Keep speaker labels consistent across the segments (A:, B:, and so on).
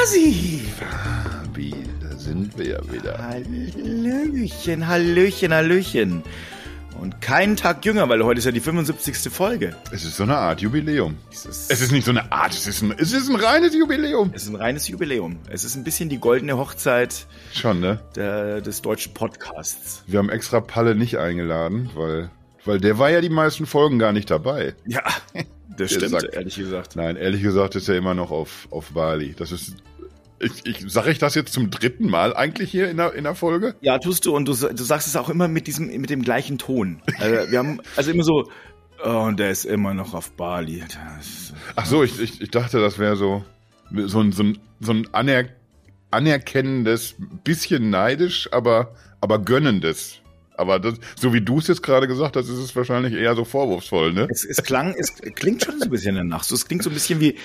A: Hasi!
B: Wie, da sind wir ja wieder.
A: Hallöchen, Hallöchen, Hallöchen. Und keinen Tag jünger, weil heute ist ja die 75. Folge.
B: Es ist so eine Art Jubiläum.
A: Es ist,
B: Es ist nicht so eine Art, es ist ein, es ist ein reines Jubiläum.
A: es ist ein reines Jubiläum. Es ist ein bisschen die goldene Hochzeit
B: Schon, ne?
A: der, des deutschen Podcasts.
B: Wir haben extra Palle nicht eingeladen, weil, weil der war ja die meisten Folgen gar nicht dabei.
A: Ja, das
B: Der
A: stimmt,
B: Sack.
A: ehrlich gesagt.
B: Nein, ehrlich gesagt ist er immer noch auf, auf Bali. Das ist, ich, ich sage ich das jetzt zum dritten Mal eigentlich hier in der, in der Folge?
A: Ja, tust du und du, du sagst es auch immer mit diesem, mit dem gleichen Ton. Also, wir haben, also immer so, oh, und der ist immer noch auf Bali. Das,
B: Ach so, ich, ich, ich dachte, das wäre so, so ein, so ein, so ein aner, anerkennendes, bisschen neidisch, aber, aber gönnendes. Aber das, so wie du es jetzt gerade gesagt hast, ist es wahrscheinlich eher so vorwurfsvoll, ne?
A: es, es klang, es klingt schon so ein bisschen danach. So, es klingt so ein bisschen wie,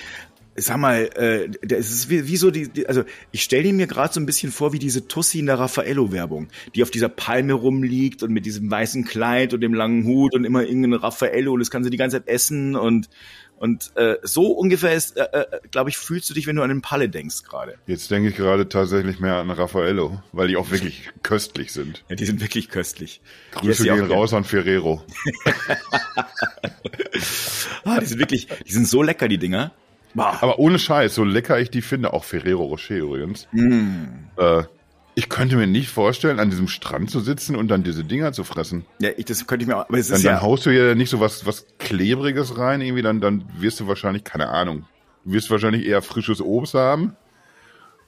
A: sag mal, äh, es ist wie, wie so die, die also ich stelle mir gerade so ein bisschen vor wie diese Tussi in der Raffaello-Werbung, die auf dieser Palme rumliegt und mit diesem weißen Kleid und dem langen Hut und immer irgendein Raffaello und das kann sie die ganze Zeit essen und und äh, so ungefähr ist, äh, äh, glaube ich, fühlst du dich, wenn du an den Palle denkst gerade.
B: Jetzt denke ich gerade tatsächlich mehr an Raffaello, weil die auch wirklich köstlich sind.
A: Ja, die sind wirklich köstlich.
B: Grüße gehen raus an Ferrero.
A: Ah, die sind wirklich, die sind so lecker, die Dinger. Bah.
B: Aber ohne Scheiß, so lecker ich die finde, auch Ferrero Rocher übrigens.
A: Mm.
B: Äh, ich könnte mir nicht vorstellen, an diesem Strand zu sitzen und dann diese Dinger zu fressen.
A: Ja, ich, das könnte ich mir auch, aber es
B: Dann,
A: ist
B: dann
A: ja,
B: haust du ja nicht so was, was Klebriges rein, irgendwie, dann, dann wirst du wahrscheinlich, keine Ahnung, du wirst wahrscheinlich eher frisches Obst haben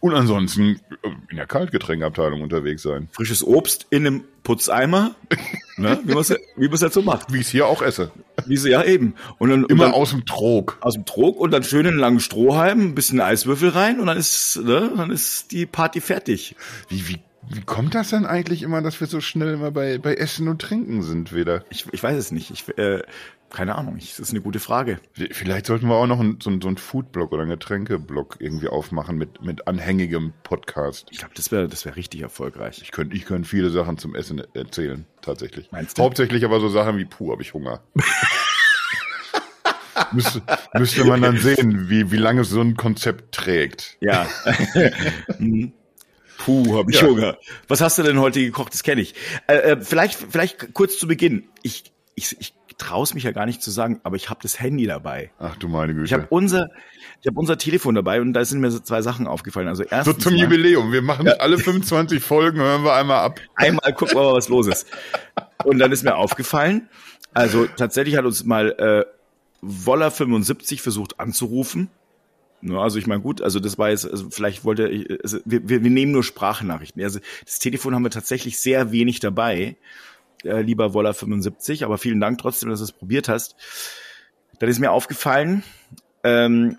B: und ansonsten äh, in der Kaltgetränkeabteilung unterwegs sein.
A: frisches Obst in einem Putzeimer, ne? wie man es wie man es halt so macht.
B: Wie ich es hier auch esse.
A: Wie so, ja, eben. Und dann, und
B: Immer
A: dann
B: aus dem Trog.
A: aus dem Trog und dann schön in einen langen Strohhalm, ein bisschen Eiswürfel rein und dann ist, ne, dann ist die Party fertig.
B: Wie, wie, wie kommt das dann eigentlich immer, dass wir so schnell immer bei, bei Essen und Trinken sind wieder?
A: Ich, ich weiß es nicht. Ich, äh, keine Ahnung. Ich, das ist eine gute Frage.
B: Vielleicht sollten wir auch noch einen, so, einen- so einen Foodblog oder einen Getränkeblock irgendwie aufmachen mit, mit anhängigem Podcast.
A: Ich glaube, das wäre das wäre richtig erfolgreich.
B: Ich könnte ich könnte viele Sachen zum Essen erzählen, tatsächlich.
A: Meinst du?
B: Hauptsächlich aber so Sachen wie, puh, habe ich Hunger. müsste, müsste man dann sehen, wie, wie lange so ein Konzept trägt.
A: Ja. Puh, hab ich
B: Ja.
A: Hunger. Was hast du denn heute gekocht? Das kenne ich. Äh, äh, vielleicht, vielleicht kurz zu Beginn. Ich, ich, ich traue es mich ja gar nicht zu sagen, aber ich habe das Handy dabei.
B: Ach du meine Güte.
A: Ich habe unser, ich habe unser Telefon dabei und da sind mir so zwei Sachen aufgefallen. Also
B: so
A: erstens
B: zum
A: mal,
B: Jubiläum. Wir machen alle 25 Folgen, hören wir einmal ab.
A: einmal gucken wir mal, was los ist. Und dann ist mir aufgefallen, also tatsächlich hat uns mal äh, Woller 75 versucht anzurufen. Ja, also ich meine, gut, also das war jetzt, also vielleicht wollte ich, also wir, wir, wir nehmen nur Sprachnachrichten. Also das Telefon haben wir tatsächlich sehr wenig dabei, äh, lieber Woller 75, aber vielen Dank trotzdem, dass du es probiert hast. Dann ist mir aufgefallen, ähm,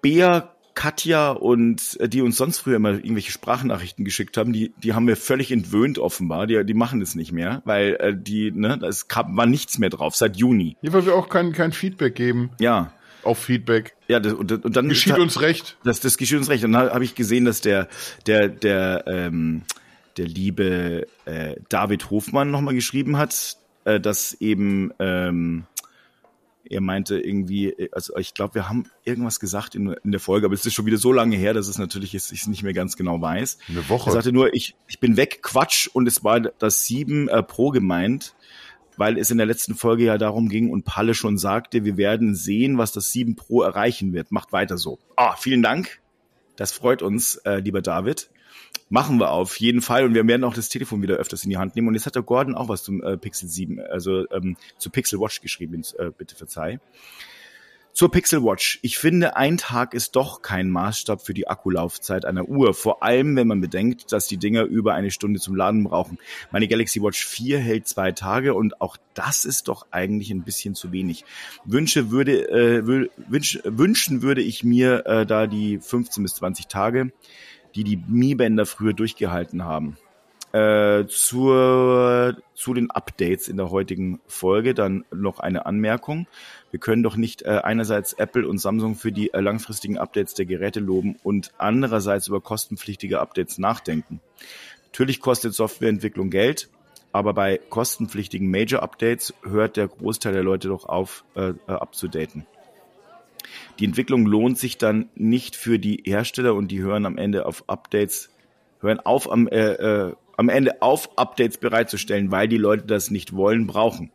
A: Bea, Katja und äh, die uns sonst früher immer irgendwelche Sprachnachrichten geschickt haben, die, die haben wir völlig entwöhnt offenbar. Die, die machen das nicht mehr, weil äh, die, ne, es kam, war nichts mehr drauf seit Juni.
B: Hier, weil wir auch kein, kein Feedback geben
A: Ja.
B: Auf Feedback.
A: Ja, das, und, und dann
B: Geschieht uns recht.
A: Das, das geschieht uns recht. Und dann habe ich gesehen, dass der, der, der, ähm, der liebe äh, David Hofmann nochmal geschrieben hat, äh, dass eben ähm, er meinte irgendwie, also ich glaube, wir haben irgendwas gesagt in, in der Folge, aber es ist schon wieder so lange her, dass es natürlich jetzt ich es nicht mehr ganz genau weiß.
B: Eine Woche.
A: Er sagte nur, ich, ich bin weg, Quatsch, und es war das 7 äh, Pro gemeint, weil es in der letzten Folge ja darum ging und Palle schon sagte, wir werden sehen, was das 7 Pro erreichen wird. Macht weiter so. Ah, vielen Dank. Das freut uns, äh, lieber David. Machen wir auf jeden Fall und wir werden auch das Telefon wieder öfters in die Hand nehmen. Und jetzt hat der Gordon auch was zum äh, Pixel 7, also ähm, zu Pixel Watch geschrieben, äh, bitte verzeih. Zur Pixel Watch. Ich finde, ein Tag ist doch kein Maßstab für die Akkulaufzeit einer Uhr. Vor allem, wenn man bedenkt, dass die Dinger über eine Stunde zum Laden brauchen. Meine Galaxy Watch 4 hält zwei Tage und auch das ist doch eigentlich ein bisschen zu wenig. Wünsche würde, äh, wü- wünsch, wünschen würde ich mir äh, da die 15 bis 20 Tage, die die Mi-Bänder früher durchgehalten haben. Äh, zur, zu den Updates in der heutigen Folge dann noch eine Anmerkung. Wir können doch nicht äh, einerseits Apple und Samsung für die äh, langfristigen Updates der Geräte loben und andererseits über kostenpflichtige Updates nachdenken. Natürlich kostet Softwareentwicklung Geld, aber bei kostenpflichtigen Major-Updates hört der Großteil der Leute doch auf, äh, äh, abzudaten. Die Entwicklung lohnt sich dann nicht für die Hersteller und die hören am Ende auf Updates, hören auf am, äh, äh, am Ende auf, Updates bereitzustellen, weil die Leute das nicht wollen, brauchen.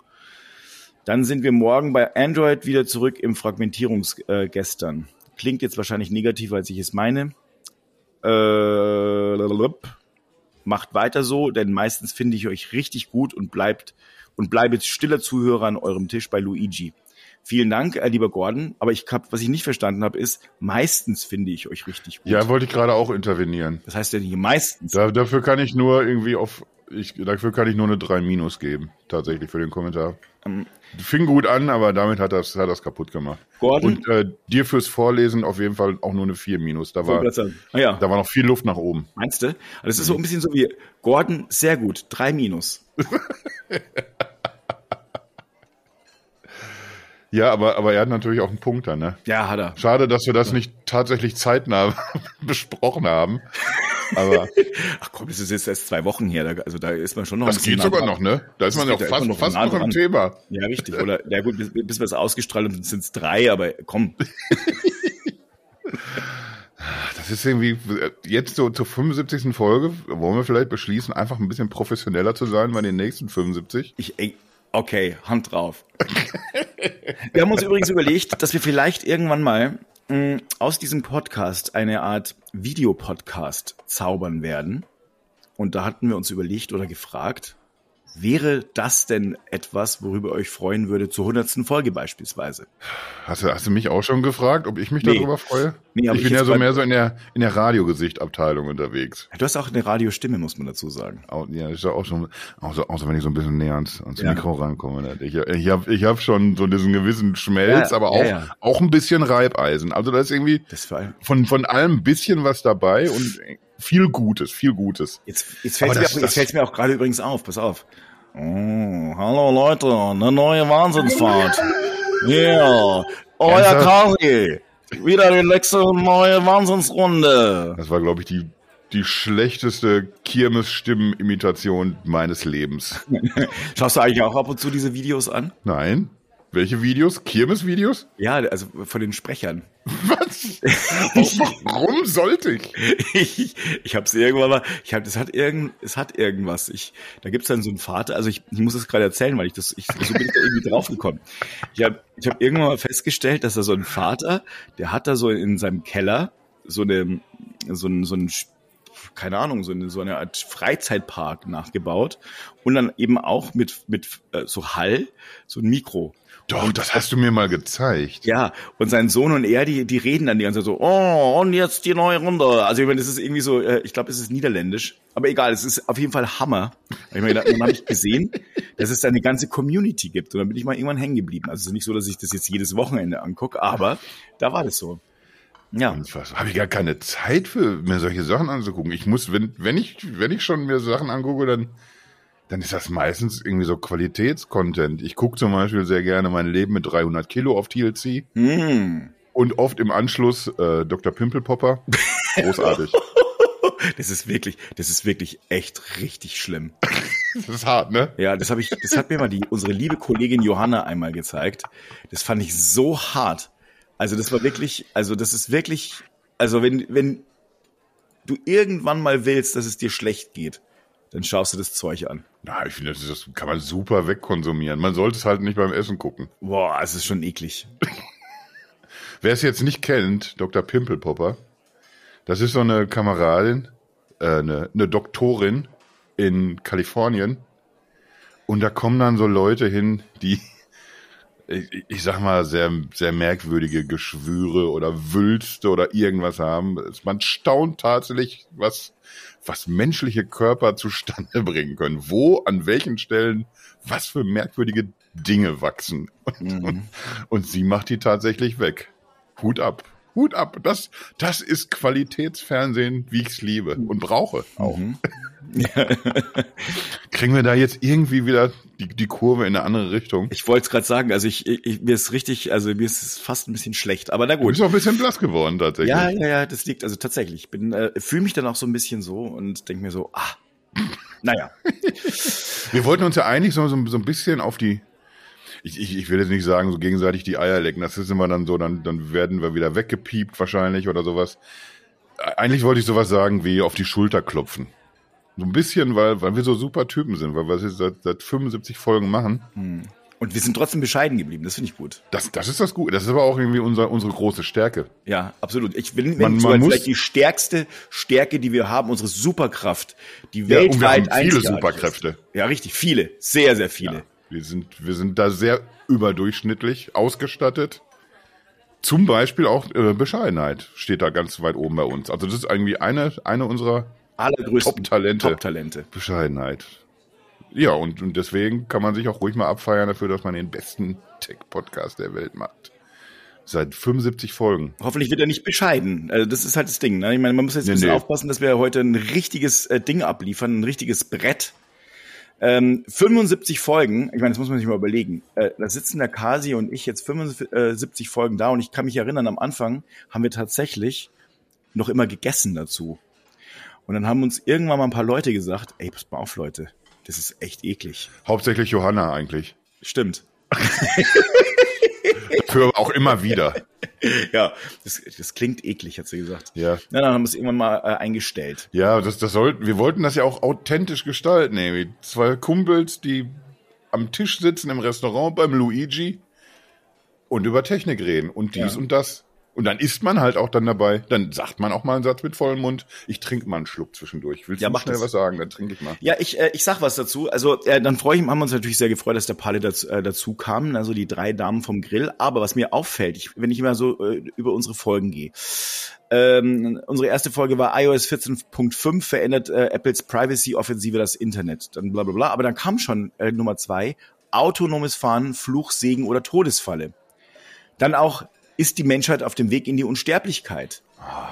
A: Dann sind wir morgen bei Android wieder zurück im Fragmentierungsgestern. Äh, Klingt jetzt wahrscheinlich negativer, als ich es meine. Äh, macht weiter so, denn meistens finde ich euch richtig gut und bleibt und bleibe stiller Zuhörer an eurem Tisch bei Luigi. Vielen Dank, äh, lieber Gordon. Aber ich hab, was ich nicht verstanden habe, ist, meistens finde ich euch richtig gut.
B: Ja, wollte ich gerade auch intervenieren.
A: Das heißt ja nicht meistens.
B: Da, dafür kann ich nur irgendwie auf, ich, dafür kann ich nur eine 3 Minus geben, tatsächlich für den Kommentar. Ähm, Fing gut an, aber damit hat das, hat das kaputt gemacht.
A: Gordon?
B: Und äh, dir fürs Vorlesen auf jeden Fall auch nur eine 4 Minus. Da war,
A: ah, ja.
B: da war noch viel Luft nach oben.
A: Meinst du? Das ist so ein bisschen so wie Gordon, sehr gut, 3 Minus.
B: Ja, aber, aber er hat natürlich auch einen Punkt da, ne?
A: Ja, hat er.
B: Schade, dass wir das ja. nicht tatsächlich zeitnah besprochen haben. Aber
A: Ach komm, das ist jetzt erst zwei Wochen her, da, also da ist man schon noch.
B: Das geht sogar noch, ne? Da ist das man ja fast, noch, fast noch im Thema.
A: Ja, richtig. Oder ja gut, bis, bis wir es ausgestrahlt haben, sind es drei, aber komm.
B: Das ist irgendwie jetzt so zur 75. Folge wollen wir vielleicht beschließen, einfach ein bisschen professioneller zu sein bei den nächsten 75.
A: Ich, okay, Hand drauf. wir haben uns übrigens überlegt, dass wir vielleicht irgendwann mal mh, aus diesem Podcast eine Art Videopodcast zaubern werden. Und da hatten wir uns überlegt oder gefragt, Wäre das denn etwas, worüber ihr euch freuen würde zur hundertsten Folge beispielsweise?
B: Hast du, hast du mich auch schon gefragt, ob ich mich nee. darüber freue? Nee, ich bin ja so mehr so in der, in der Radiogesicht-Abteilung unterwegs.
A: Du hast auch eine Radiostimme, muss man dazu sagen.
B: Auch, ja, ist ja auch schon, auch so, wenn ich so ein bisschen näher ans, ans ja. Mikro rankomme. Ne? Ich, ich habe ich hab schon so diesen gewissen Schmelz, ja, aber auch, ja, auch ein bisschen Reibeisen. Also da ist irgendwie von, von allem ein bisschen was dabei und viel Gutes, viel Gutes.
A: Jetzt, jetzt fällt es mir, mir auch gerade übrigens auf, pass auf. Oh, hallo Leute, eine neue Wahnsinnsfahrt. Yeah, euer Kari. Wieder die nächste neue Wahnsinnsrunde.
B: Das war, glaube ich, die, die schlechteste Kirmes-Stimmen-Imitation meines Lebens.
A: Schaust du eigentlich auch ab und zu diese Videos an?
B: Nein. Welche Videos? Kirmes-Videos?
A: Ja, also von den Sprechern.
B: Was? Warum sollte ich?
A: ich ich habe es irgendwann mal, ich hab, es hat irgend, es hat irgendwas. Ich, da gibt's dann so einen Vater, also ich, ich muss es gerade erzählen, weil ich das, ich, so bin ich da irgendwie draufgekommen. Ich habe ich hab irgendwann mal festgestellt, dass da so ein Vater, der hat da so in seinem Keller so eine, so ein, so ein keine Ahnung, so eine, so eine Art Freizeitpark nachgebaut und dann eben auch mit, mit äh, so Hall, so ein Mikro.
B: Doch, das hast du mir mal gezeigt.
A: Ja, und sein Sohn und er, die, die reden dann die ganze Zeit so, oh, und jetzt die neue Runde. Also ich meine, das ist irgendwie so, äh, ich glaube, es ist niederländisch. Aber egal, es ist auf jeden Fall Hammer. Ich meine, dann habe ich gesehen, dass es da eine ganze Community gibt. Und dann bin ich mal irgendwann hängen geblieben. Also es ist nicht so, dass ich das jetzt jedes Wochenende angucke, aber da war das so.
B: Ja. Was habe ich gar keine Zeit für, mir solche Sachen anzugucken. Ich muss, wenn, wenn ich, wenn ich schon mir Sachen angucke, dann dann ist das meistens irgendwie so Qualitätscontent. Ich gucke zum Beispiel sehr gerne mein Leben mit 300 Kilo auf TLC. Mm. Und oft im Anschluss äh, Dr. Pimpelpopper. Großartig.
A: Das ist wirklich, das ist wirklich echt richtig schlimm.
B: das ist hart, ne?
A: Ja, das habe ich, das hat mir mal die unsere liebe Kollegin Johanna einmal gezeigt. Das fand ich so hart. Also das war wirklich, also das ist wirklich, also wenn wenn du irgendwann mal willst, dass es dir schlecht geht, dann schaust du das Zeug an.
B: Na, ich finde, das, das kann man super wegkonsumieren. Man sollte es halt nicht beim Essen gucken.
A: Boah, es ist schon eklig.
B: Wer es jetzt nicht kennt, Dr. Pimpelpopper, das ist so eine Kameradin, äh, eine, eine Doktorin in Kalifornien. Und da kommen dann so Leute hin, die, ich, ich sag mal, sehr, sehr merkwürdige Geschwüre oder Wülste oder irgendwas haben. Man staunt tatsächlich, was was menschliche Körper zustande bringen können. Wo, an welchen Stellen, was für merkwürdige Dinge wachsen. Und, mhm. und, und sie macht die tatsächlich weg. Hut ab. Hut ab. Das, das ist Qualitätsfernsehen, wie ich es liebe und brauche auch. Mhm. Kriegen wir da jetzt irgendwie wieder die, die Kurve in eine andere Richtung?
A: Ich wollte es gerade sagen, also ich, ich, mir ist richtig, also mir ist es fast ein bisschen schlecht, aber na gut. Du
B: bist auch ein bisschen blass geworden tatsächlich.
A: Ja, ja, ja, das liegt, also tatsächlich. Ich bin, äh, fühle mich dann auch so ein bisschen so und denke mir so, ah, naja.
B: wir wollten uns ja eigentlich so, so, so ein bisschen auf die ich, ich, ich will jetzt nicht sagen, so gegenseitig die Eier lecken. Das ist immer dann so, dann, dann werden wir wieder weggepiept wahrscheinlich oder sowas. Eigentlich wollte ich sowas sagen wie auf die Schulter klopfen. So ein bisschen, weil, weil wir so super Typen sind, weil wir jetzt seit, seit 75 Folgen machen.
A: Hm. Und wir sind trotzdem bescheiden geblieben, das finde ich gut.
B: Das, das ist das Gute. Das ist aber auch irgendwie unser, unsere große Stärke.
A: Ja, absolut. Ich will
B: Man- man muss-
A: vielleicht die stärkste Stärke, die wir haben, unsere Superkraft, die
B: Ja, und wir
A: weltweit
B: haben viele Superkräfte.
A: Ist. Ja, richtig, viele, sehr, sehr viele.
B: Wir sind, wir sind da sehr überdurchschnittlich ausgestattet. Zum Beispiel auch äh, Bescheidenheit steht da ganz weit oben bei uns. Also das ist irgendwie eine, eine unserer
A: Allergrößten
B: Top-Talente.
A: Top-Talente.
B: Bescheidenheit. Ja, und, und deswegen kann man sich auch ruhig mal abfeiern dafür, dass man den besten Tech-Podcast der Welt macht. Seit 75 Folgen.
A: Hoffentlich wird er nicht bescheiden. Also das ist halt das Ding. Ne? Ich meine, man muss jetzt ein
B: Nee,
A: bisschen
B: nee.
A: aufpassen, dass wir heute ein richtiges äh, Ding abliefern, ein richtiges Brett. Ähm, 75 Folgen, ich meine, das muss man sich mal überlegen. Äh, da sitzen der Kasi und ich jetzt 75 Folgen da und ich kann mich erinnern, am Anfang haben wir tatsächlich noch immer gegessen dazu. Und dann haben uns irgendwann mal ein paar Leute gesagt, ey, pass mal auf, Leute, das ist echt eklig.
B: Hauptsächlich Johanna eigentlich.
A: Stimmt.
B: Für auch immer wieder.
A: Ja, das, das klingt eklig, hat sie gesagt.
B: Ja.
A: Na, dann haben wir es irgendwann mal äh, eingestellt.
B: Ja, das, das sollten, wir wollten das ja auch authentisch gestalten, ey. Zwei Kumpels, die am Tisch sitzen im Restaurant beim Luigi und über Technik reden und dies
A: Ja.
B: und das. Und dann isst man halt auch dann dabei. Dann sagt man auch mal einen Satz mit vollem Mund. Ich trinke mal einen Schluck zwischendurch. Willst
A: Ja,
B: du schnell
A: das.
B: was sagen? Dann trinke ich mal.
A: Ja, ich, äh, ich sag was dazu. Also äh, dann freue ich haben wir uns natürlich sehr gefreut, dass der Palle dazu, äh, dazu kamen, also die drei Damen vom Grill. Aber was mir auffällt, ich, wenn ich immer so äh, über unsere Folgen gehe, ähm, unsere erste Folge war iOS 14.5 verändert äh, Apples Privacy-Offensive das Internet. Dann bla bla bla. Aber dann kam schon äh, Nummer zwei, autonomes Fahren, Fluch, Segen oder Todesfalle. Dann auch, ist die Menschheit auf dem Weg in die Unsterblichkeit?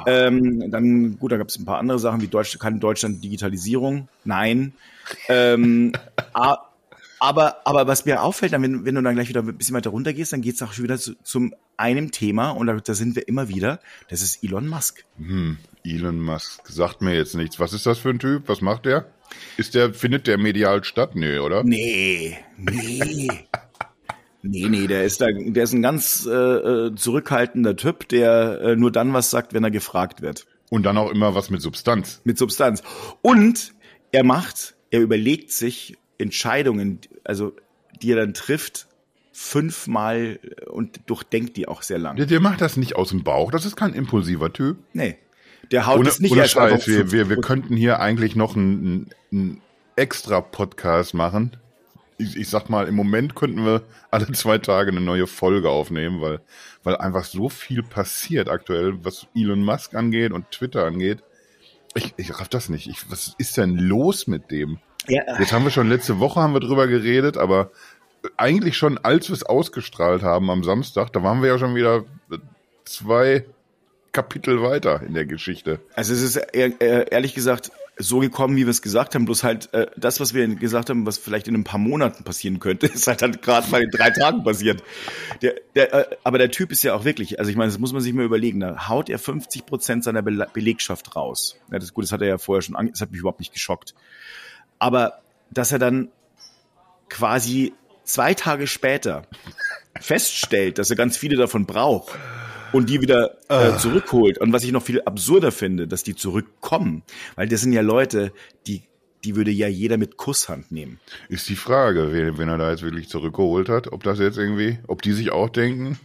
A: Ähm, dann, gut, da gab es ein paar andere Sachen, wie Deutsch, kann Deutschland Digitalisierung? Nein. Ähm, aber, aber was mir auffällt, dann, wenn, wenn du dann gleich wieder ein bisschen weiter runter gehst, dann geht's auch schon wieder zu, zum einem Thema und da, da sind wir immer wieder, das ist Elon Musk.
B: Hm, Elon Musk sagt mir jetzt nichts. Was ist das für ein Typ? Was macht der? Ist der, findet der medial statt? Nee, oder?
A: Nee, nee. Nee, nee, der ist da, der ist ein ganz äh, äh, zurückhaltender Typ, der äh, nur dann was sagt, wenn er gefragt wird.
B: Und dann auch immer was mit Substanz.
A: mit Substanz. Und er macht, er überlegt sich Entscheidungen, also die er dann trifft, fünfmal und durchdenkt die auch sehr lang.
B: Der, der macht das nicht aus dem Bauch. Das ist kein impulsiver Typ.
A: Nee. Der haut
B: Ohne,
A: es nicht
B: ohne
A: erst
B: Scheiß, wir, wir, wir
A: 50%.
B: könnten hier eigentlich noch einen, einen extra Podcast machen. Ich, ich sag mal, im Moment könnten wir alle zwei Tage eine neue Folge aufnehmen, weil, weil einfach so viel passiert aktuell, was Elon Musk angeht und Twitter angeht. Ich, ich raff das nicht. Ich, was ist denn los mit dem?
A: Ja,
B: Jetzt haben wir schon letzte Woche haben wir drüber geredet, aber eigentlich schon, als wir es ausgestrahlt haben am Samstag, da waren wir ja schon wieder zwei Kapitel weiter in der Geschichte.
A: also es ist ehrlich gesagt so gekommen, wie wir es gesagt haben, bloß halt äh, das, was wir gesagt haben, was vielleicht in ein paar Monaten passieren könnte, ist halt dann gerade mal in drei Tagen passiert. Der, der, äh, aber der Typ ist ja auch wirklich, also ich meine, das muss man sich mal überlegen, da haut er 50 Prozent seiner Bele Belegschaft raus. Ja, das, gut, das hat er ja vorher schon, das hat mich überhaupt nicht geschockt. Aber dass er dann quasi zwei Tage später feststellt, dass er ganz viele davon braucht und die wieder äh, zurückholt. Und was ich noch viel absurder finde, dass die zurückkommen, weil das sind ja Leute, die die würde ja jeder mit Kusshand nehmen.
B: Ist die Frage, wen, wenn er da jetzt wirklich zurückgeholt hat, ob das jetzt irgendwie, ob die sich auch denken,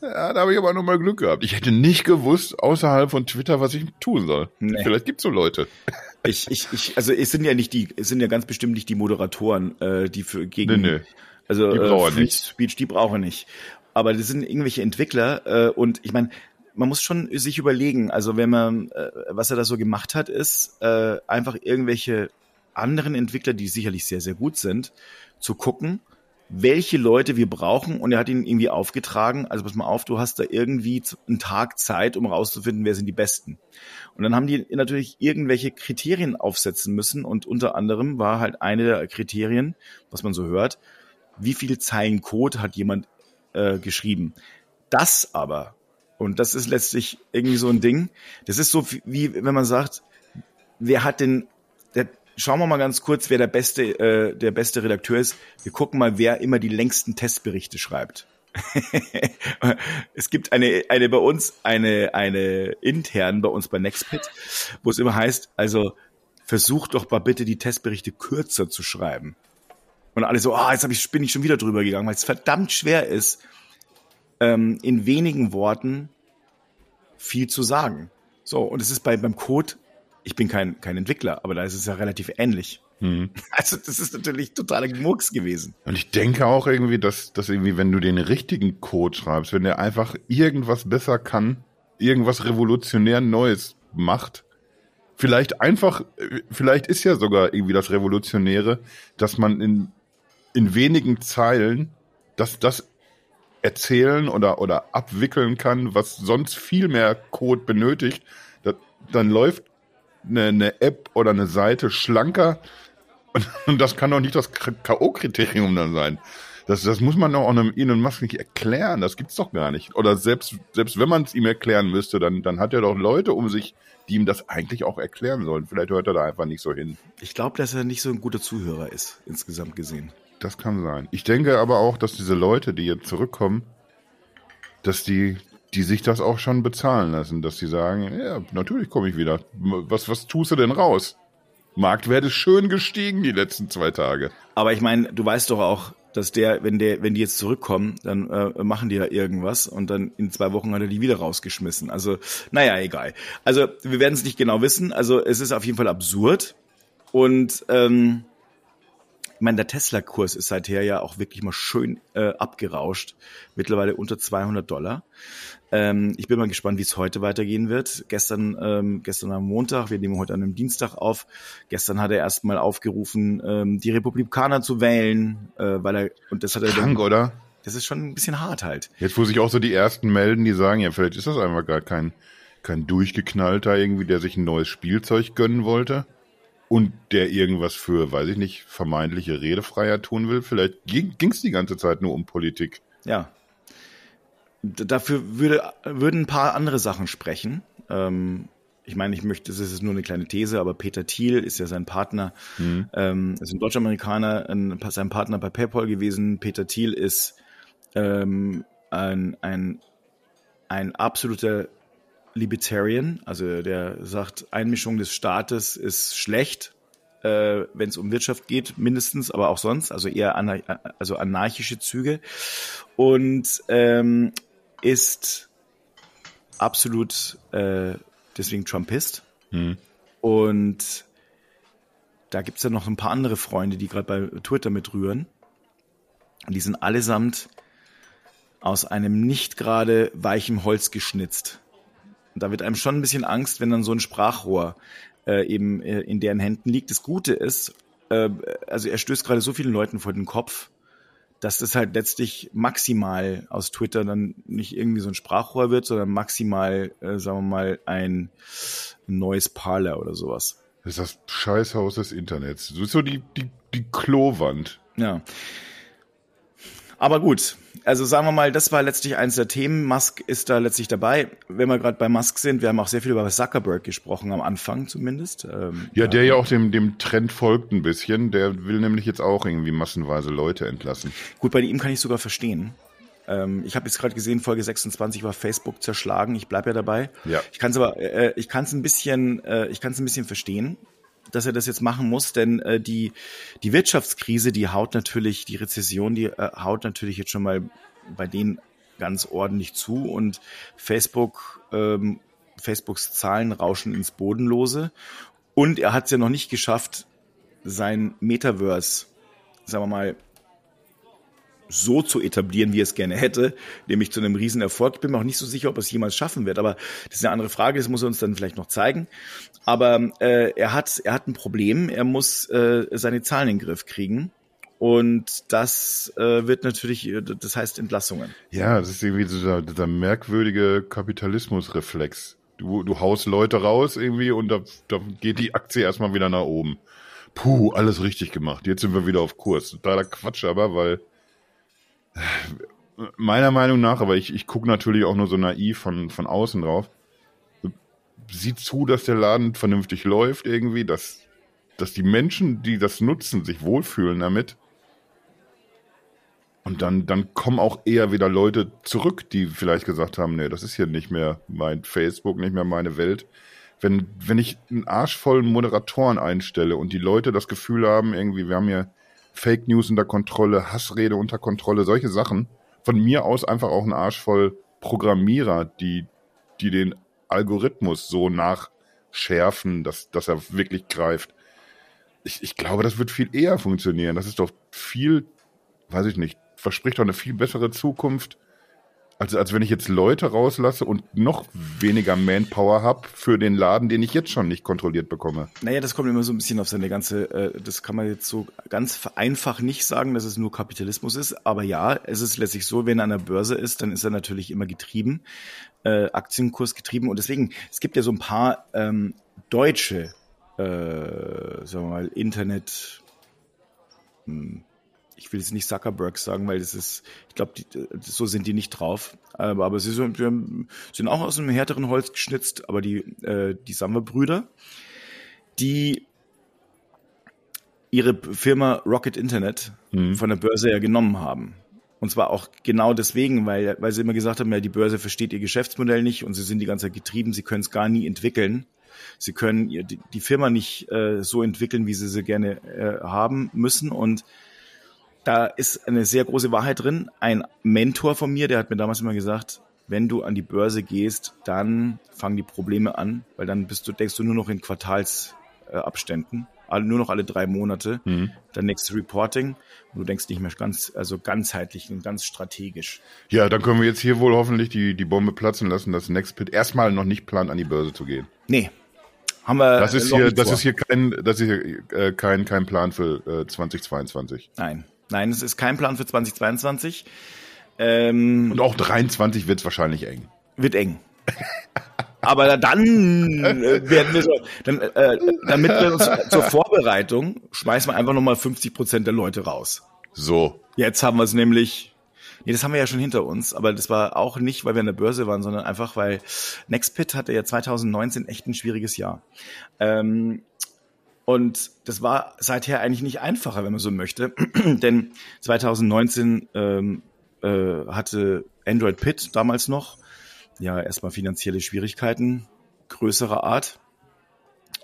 B: ja, da habe ich aber noch mal Glück gehabt. Ich hätte nicht gewusst, außerhalb von Twitter, was ich tun soll.
A: Nee.
B: Vielleicht gibt's so Leute.
A: Ich, ich, ich, also es sind ja nicht die, es sind ja ganz bestimmt nicht die Moderatoren, äh, die für gegen,
B: Nee, nee.
A: also
B: Die
A: äh, Free
B: nicht.
A: Speech, die brauchen nicht. Aber das sind irgendwelche Entwickler äh, und ich meine, man muss schon sich überlegen, also wenn man, äh, was er da so gemacht hat, ist äh, einfach irgendwelche anderen Entwickler, die sicherlich sehr, sehr gut sind, zu gucken, welche Leute wir brauchen und er hat ihnen irgendwie aufgetragen, also pass mal auf, du hast da irgendwie einen Tag Zeit, um rauszufinden, wer sind die Besten. Und dann haben die natürlich irgendwelche Kriterien aufsetzen müssen und unter anderem war halt eine der Kriterien, was man so hört, wie viele Zeilen Code hat jemand äh, geschrieben. Das aber, und das ist letztlich irgendwie so ein Ding, das ist so wie, wenn man sagt, wer hat denn, der, schauen wir mal ganz kurz, wer der beste, äh, der beste Redakteur ist. Wir gucken mal, wer immer die längsten Testberichte schreibt. es gibt eine, eine bei uns, eine, eine intern bei uns bei Nextpit, wo es immer heißt, also versucht doch mal bitte die Testberichte kürzer zu schreiben. Und alle so, ah, oh, jetzt hab ich, bin ich schon wieder drüber gegangen, weil es verdammt schwer ist, ähm, in wenigen Worten viel zu sagen. So, und es ist bei, beim Code, ich bin kein, kein Entwickler, aber da ist es ja relativ ähnlich. Mhm. Also das ist natürlich totaler Murks gewesen.
B: Und ich denke auch irgendwie, dass, dass irgendwie, wenn du den richtigen Code schreibst, wenn der einfach irgendwas besser kann, irgendwas revolutionär Neues macht, vielleicht einfach, vielleicht ist ja sogar irgendwie das Revolutionäre, dass man in, in wenigen Zeilen dass das erzählen oder, oder abwickeln kann, was sonst viel mehr Code benötigt, das, dann läuft eine, eine App oder eine Seite schlanker, und das kann doch nicht das K.O.-Kriterium dann sein. Das, das muss man doch auch einem Elon Musk nicht erklären. Das gibt's doch gar nicht. Oder selbst, selbst wenn man es ihm erklären müsste, dann, dann hat er doch Leute um sich, die ihm das eigentlich auch erklären sollen. Vielleicht hört er da einfach nicht so hin.
A: Ich glaube, dass er nicht so ein guter Zuhörer ist, insgesamt gesehen.
B: Das kann sein. Ich denke aber auch, dass diese Leute, die jetzt zurückkommen, dass die, die sich das auch schon bezahlen lassen, dass sie sagen, ja, natürlich komme ich wieder. Was, was tust du denn raus? Marktwert ist schön gestiegen die letzten zwei Tage.
A: Aber ich meine, du weißt doch auch, dass der, wenn der, wenn die jetzt zurückkommen, dann äh, machen die ja irgendwas und dann in zwei Wochen hat er die wieder rausgeschmissen. Also, naja, egal. Also wir werden es nicht genau wissen. Also es ist auf jeden Fall absurd. Und ähm, meine, der Tesla-Kurs ist seither ja auch wirklich mal schön äh, abgerauscht. Mittlerweile unter 200 Dollar. Ähm, ich bin mal gespannt, wie es heute weitergehen wird. Gestern, ähm, gestern am Montag, wir nehmen heute an einem Dienstag auf. Gestern hat er erstmal aufgerufen, ähm, die Republikaner zu wählen, äh, weil er und das hat er
B: Krank, dann, oder?
A: Das ist schon ein bisschen hart halt.
B: Jetzt, wo sich auch so die ersten melden, die sagen, ja, vielleicht ist das einfach gar kein kein durchgeknallter irgendwie, der sich ein neues Spielzeug gönnen wollte und der irgendwas für, weiß ich nicht, vermeintliche Redefreiheit tun will. Vielleicht ging es die ganze Zeit nur um Politik.
A: Ja. Dafür würde, würden ein paar andere Sachen sprechen. Ähm, ich meine, ich möchte, das ist nur eine kleine These, aber Peter Thiel ist ja sein Partner, mhm. ähm, ist ein Deutsch-Amerikaner, sein Partner bei PayPal gewesen. Peter Thiel ist ähm, ein, ein, ein absoluter Libertarian, also der sagt, Einmischung des Staates ist schlecht, äh, wenn es um Wirtschaft geht, mindestens, aber auch sonst, also eher anar also anarchische Züge und ähm, ist absolut äh, deswegen Trumpist. Hm. Und da gibt's ja noch ein paar andere Freunde, die gerade bei Twitter mitrühren. Und die sind allesamt aus einem nicht gerade weichen Holz geschnitzt. Und da wird einem schon ein bisschen Angst, wenn dann so ein Sprachrohr äh, eben äh, in deren Händen liegt. Das Gute ist, äh, also er stößt gerade so vielen Leuten vor den Kopf, dass das halt letztlich maximal aus Twitter dann nicht irgendwie so ein Sprachrohr wird, sondern maximal, äh, sagen wir mal, ein neues Parler oder sowas.
B: Das ist das Scheißhaus des Internets. So ist so die, die, die Klowand.
A: Ja. Aber gut, also sagen wir mal, das war letztlich eins der Themen. Musk ist da letztlich dabei. Wenn wir gerade bei Musk sind, wir haben auch sehr viel über Zuckerberg gesprochen, am Anfang zumindest.
B: Ähm, ja, der ja auch dem, dem Trend folgt ein bisschen. Der will nämlich jetzt auch irgendwie massenweise Leute entlassen.
A: Gut, bei ihm kann ich sogar verstehen. Ähm, ich habe jetzt gerade gesehen, Folge 26 war Facebook zerschlagen. Ich bleib ja dabei. Ja. Ich kann es aber, äh, ich kann es ein bisschen, äh, ich kann es ein bisschen verstehen dass er das jetzt machen muss, denn äh, die, die Wirtschaftskrise, die haut natürlich, die Rezession, die äh, haut natürlich jetzt schon mal bei denen ganz ordentlich zu und Facebook, ähm, Facebooks Zahlen rauschen ins Bodenlose. Und er hat es ja noch nicht geschafft, sein Metaverse, sagen wir mal, so zu etablieren, wie er es gerne hätte, nämlich zu einem Riesenerfolg. Ich bin mir auch nicht so sicher, ob er es jemals schaffen wird, aber das ist eine andere Frage, das muss er uns dann vielleicht noch zeigen. Aber äh, er hat er hat ein Problem, er muss äh, seine Zahlen in den Griff kriegen. Und das äh, wird natürlich, äh, das heißt Entlassungen.
B: Ja, das ist irgendwie dieser, dieser merkwürdige Kapitalismusreflex. Du, du haust Leute raus irgendwie und da, da geht die Aktie erstmal wieder nach oben. Puh, alles richtig gemacht. Jetzt sind wir wieder auf Kurs. Totaler Quatsch aber, weil meiner Meinung nach, aber ich, ich gucke natürlich auch nur so naiv von, von außen drauf, sieht zu, dass der Laden vernünftig läuft irgendwie, dass dass die Menschen, die das nutzen, sich wohlfühlen damit. Und dann, dann kommen auch eher wieder Leute zurück, die vielleicht gesagt haben, nee, das ist hier nicht mehr mein Facebook, nicht mehr meine Welt. Wenn, wenn ich einen Arsch voll Moderatoren einstelle und die Leute das Gefühl haben, irgendwie, wir haben hier Fake News unter Kontrolle, Hassrede unter Kontrolle, solche Sachen. Von mir aus einfach auch einen Arsch voll Programmierer, die, die den Algorithmus so nachschärfen, dass, dass er wirklich greift. Ich, ich glaube, das wird viel eher funktionieren. Das ist doch viel, weiß ich nicht, verspricht doch eine viel bessere Zukunft, als, als wenn ich jetzt Leute rauslasse und noch weniger Manpower habe für den Laden, den ich jetzt schon nicht kontrolliert bekomme.
A: Naja, das kommt immer so ein bisschen auf seine ganze, äh, das kann man jetzt so ganz einfach nicht sagen, dass es nur Kapitalismus ist. Aber ja, es ist letztlich so, wenn er an der Börse ist, dann ist er natürlich immer getrieben, äh, Aktienkurs getrieben. Und deswegen, es gibt ja so ein paar ähm, deutsche, äh, sagen wir mal, Internet, hm, ich will jetzt nicht Zuckerberg sagen, weil das ist, ich glaube, so sind die nicht drauf. Aber, aber sie sind, sind auch aus einem härteren Holz geschnitzt, aber die, äh, die Samba-Brüder, die ihre Firma Rocket Internet mhm. von der Börse ja genommen haben. Und zwar auch genau deswegen, weil, weil sie immer gesagt haben, ja, die Börse versteht ihr Geschäftsmodell nicht und sie sind die ganze Zeit getrieben, sie können es gar nie entwickeln. Sie können die, die Firma nicht äh, so entwickeln, wie sie sie gerne äh, haben müssen. Und da ist eine sehr große Wahrheit drin. Ein Mentor von mir, der hat mir damals immer gesagt, wenn du an die Börse gehst, dann fangen die Probleme an, weil dann bist du, denkst du nur noch in Quartalsabständen, äh, nur noch alle drei Monate, mhm. dann nächstes Reporting und du denkst nicht mehr ganz, also ganzheitlich und ganz strategisch.
B: Ja, dann können wir jetzt hier wohl hoffentlich die, die Bombe platzen lassen, dass Nextpit erstmal noch nicht plant, an die Börse zu gehen.
A: Nee. Haben wir
B: das ist hier, das vor. ist hier kein, das ist hier, äh, kein, kein Plan für äh, 2022.
A: Nein. Nein, es ist kein Plan für 2022. Ähm,
B: Und auch 23 wird es wahrscheinlich eng.
A: Wird eng. Aber dann äh, werden wir so, dann, äh, damit wir uns zur Vorbereitung schmeißen wir einfach nochmal 50 Prozent der Leute raus.
B: So.
A: Jetzt haben wir es nämlich. Nee, das haben wir ja schon hinter uns, aber das war auch nicht, weil wir an der Börse waren, sondern einfach, weil Nextpit hatte ja 2019 echt ein schwieriges Jahr. Ähm, und das war seither eigentlich nicht einfacher, wenn man so möchte, denn 2019 ähm, äh, hatte Android Pit damals noch ja erstmal finanzielle Schwierigkeiten größerer Art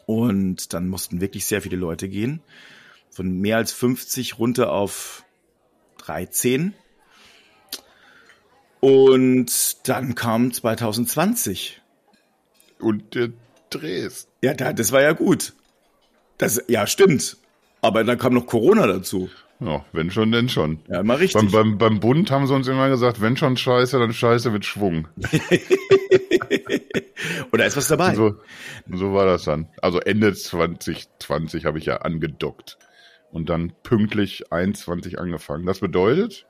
A: und dann mussten wirklich sehr viele Leute gehen, von mehr als 50 runter auf 13 und dann kam 2020
B: und der Drehs.
A: Ja, das war ja gut. Das, ja, stimmt. Aber dann kam noch Corona dazu.
B: Ja, wenn schon, denn schon.
A: Ja, immer richtig.
B: Beim, beim, beim Bund haben sie uns immer gesagt, wenn schon Scheiße, dann Scheiße mit Schwung.
A: Oder ist was dabei?
B: So, so war das dann. Also Ende 2020 habe ich ja angedockt. Und dann pünktlich 21 angefangen. Das bedeutet,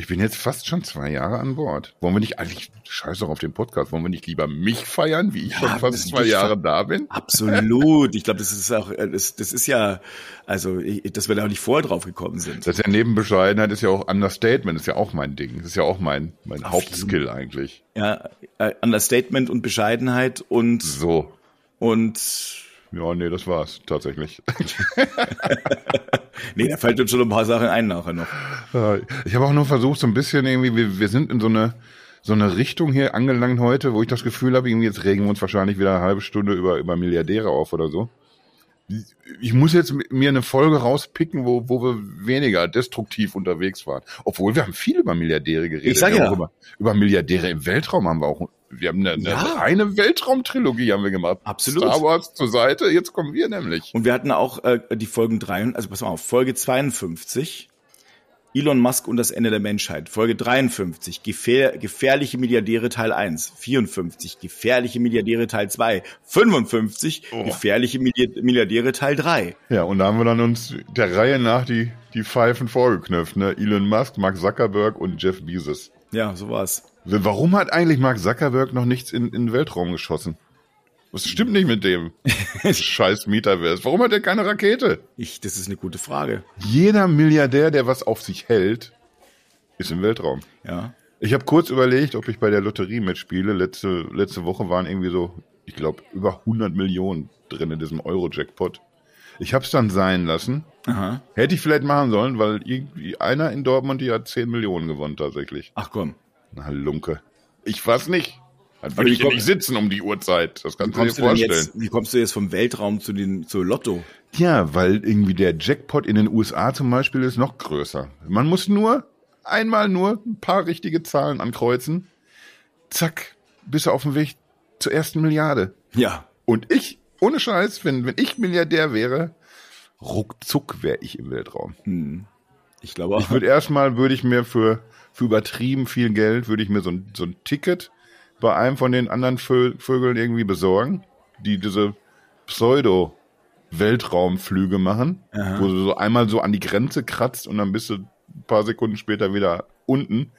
B: ich bin jetzt fast schon zwei Jahre an Bord. Wollen wir nicht eigentlich, scheiß doch auf den Podcast, wollen wir nicht lieber mich feiern, wie ich ja, schon fast zwei Jahre da bin?
A: Absolut. Ich glaube, das ist auch, äh, das, das ist ja, also, dass wir da auch nicht vorher drauf gekommen sind.
B: Das ist ja neben Bescheidenheit ist ja auch Understatement, ist ja auch mein Ding. Das ist ja auch mein, mein Hauptskill eigentlich.
A: Ja, äh, Understatement und Bescheidenheit und,
B: so.
A: Und,
B: ja, nee, das war's tatsächlich.
A: nee, da fällt uns schon ein paar Sachen ein nachher noch.
B: Ich habe auch nur versucht, so ein bisschen irgendwie, wir, wir sind in so eine so eine Richtung hier angelangt heute, wo ich das Gefühl habe, irgendwie jetzt regen wir uns wahrscheinlich wieder eine halbe Stunde über, über Milliardäre auf oder so. Ich muss jetzt mir eine Folge rauspicken, wo, wo wir weniger destruktiv unterwegs waren. Obwohl wir haben viel über Milliardäre geredet.
A: Ich sag ja.
B: Über, über Milliardäre im Weltraum haben wir auch wir haben eine, eine ja. reine Weltraumtrilogie haben wir gemacht.
A: Absolut.
B: Star Wars zur Seite, jetzt kommen wir nämlich.
A: Und wir hatten auch äh, die Folgen drei, also pass mal auf, Folge 52, Elon Musk und das Ende der Menschheit. Folge 53, Gefähr gefährliche Milliardäre Teil 1. 54, gefährliche Milliardäre Teil 2. 55, oh. gefährliche Milliardäre Teil 3.
B: Ja, und da haben wir dann uns der Reihe nach die, die Pfeifen vorgeknüpft, ne? Elon Musk, Mark Zuckerberg und Jeff Bezos.
A: Ja, so war's.
B: Warum hat eigentlich Mark Zuckerberg noch nichts in, in den Weltraum geschossen? Was stimmt nicht mit dem scheiß Metaverse? Warum hat er keine Rakete?
A: Ich, das ist eine gute Frage.
B: Jeder Milliardär, der was auf sich hält, ist im Weltraum.
A: Ja.
B: Ich habe kurz überlegt, ob ich bei der Lotterie mitspiele. Letzte, letzte Woche waren irgendwie so, ich glaube, über 100 Millionen drin in diesem Euro-Jackpot. Ich hab's dann sein lassen.
A: Aha.
B: Hätte ich vielleicht machen sollen, weil irgendwie einer in Dortmund, die hat 10 Millionen gewonnen tatsächlich.
A: Ach komm.
B: Na, Lunke. Ich weiß nicht. Dann würde ich nicht sitzen um die Uhrzeit. Das kannst du dir vorstellen.
A: jetzt, wie kommst du jetzt vom Weltraum zu den, zu Lotto?
B: Ja, weil irgendwie der Jackpot in den USA zum Beispiel ist noch größer. Man muss nur einmal nur ein paar richtige Zahlen ankreuzen. Zack, bist du auf dem Weg zur ersten Milliarde.
A: Ja.
B: Und ich, ohne Scheiß, wenn, wenn ich Milliardär wäre, ruckzuck wäre ich im Weltraum.
A: Ich glaube auch.
B: Ich würde erstmal, würde ich mir für, für übertrieben viel Geld, würde ich mir so ein, so ein Ticket bei einem von den anderen Vö Vögeln irgendwie besorgen, die diese Pseudo-Weltraumflüge machen,
A: Aha.
B: wo du so einmal so an die Grenze kratzt und dann bist du ein paar Sekunden später wieder unten.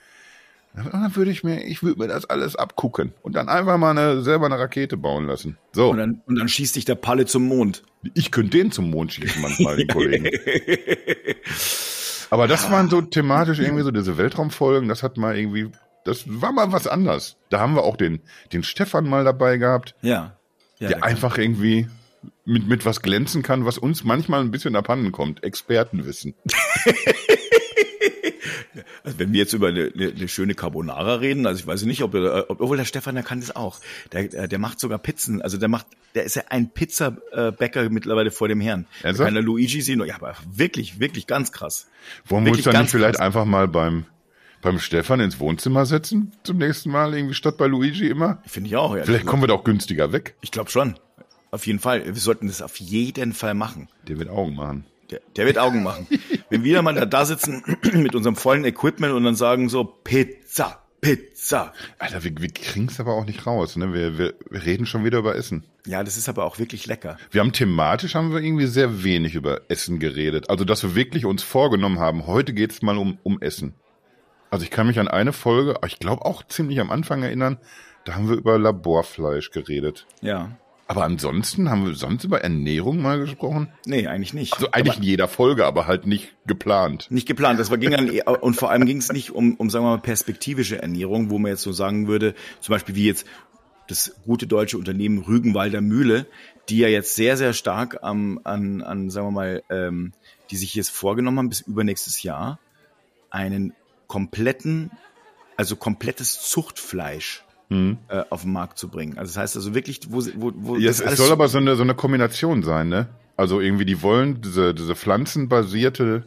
B: Dann würde ich mir, ich würde mir das alles abgucken und dann einfach mal eine, selber eine Rakete bauen lassen. So,
A: und, dann, und dann schießt dich der Palle zum Mond.
B: ich könnte den zum Mond schießen manchmal, den Kollegen. Aber das waren so thematisch irgendwie so diese Weltraumfolgen, das hat mal irgendwie, das war mal was anders. Da haben wir auch den, den Stefan mal dabei gehabt,
A: Ja. ja
B: der
A: da kann-
B: einfach irgendwie mit, mit was glänzen kann, was uns manchmal ein bisschen abhanden kommt. Expertenwissen.
A: Also wenn wir jetzt über eine, eine, eine schöne Carbonara reden, also ich weiß nicht, ob, ob obwohl der Stefan, der kann das auch. Der, der der macht sogar Pizzen. Also der macht, der ist ja ein Pizzabäcker mittlerweile vor dem Herrn.
B: Ernsthaft?
A: kann der Luigi sehen. Ja, aber wirklich, wirklich ganz krass.
B: Wollen wir uns dann nicht vielleicht
A: krass.
B: einfach mal beim, beim Stefan ins Wohnzimmer setzen zum nächsten Mal, irgendwie statt bei Luigi immer?
A: Finde ich auch. ehrlich
B: Vielleicht kommen wir da auch günstiger weg.
A: Ich glaube schon. Auf jeden Fall. Wir sollten das auf jeden Fall machen.
B: Der wird Augen machen.
A: Der, der wird Augen machen. Wenn wir mal da, da sitzen mit unserem vollen Equipment und dann sagen so Pizza, Pizza.
B: Alter, wir, wir kriegen's aber auch nicht raus, ne? Wir, wir, wir reden schon wieder über Essen.
A: Ja, das ist aber auch wirklich lecker.
B: Wir haben thematisch haben wir irgendwie sehr wenig über Essen geredet. Also, dass wir wirklich uns vorgenommen haben, heute geht's mal um, um Essen. Also ich kann mich an eine Folge, ich glaube auch ziemlich am Anfang erinnern, da haben wir über Laborfleisch geredet.
A: Ja.
B: Aber ansonsten haben wir sonst über Ernährung mal gesprochen.
A: Nee, eigentlich nicht.
B: Also eigentlich in jeder Folge, aber halt nicht geplant.
A: Nicht geplant. Das war, ging dann, und vor allem ging es nicht um, um, sagen wir mal, perspektivische Ernährung, wo man jetzt so sagen würde, zum Beispiel wie jetzt das gute deutsche Unternehmen Rügenwalder Mühle, die ja jetzt sehr, sehr stark am, an, an, sagen wir mal, ähm, die sich jetzt vorgenommen haben, bis übernächstes Jahr einen kompletten, also komplettes Zuchtfleisch äh, auf den Markt zu bringen. Also das heißt also wirklich, wo, sie- wo, wo
B: Ja, es,
A: das
B: es soll aber so eine, so eine Kombination sein, ne? Also irgendwie, die wollen diese, diese pflanzenbasierte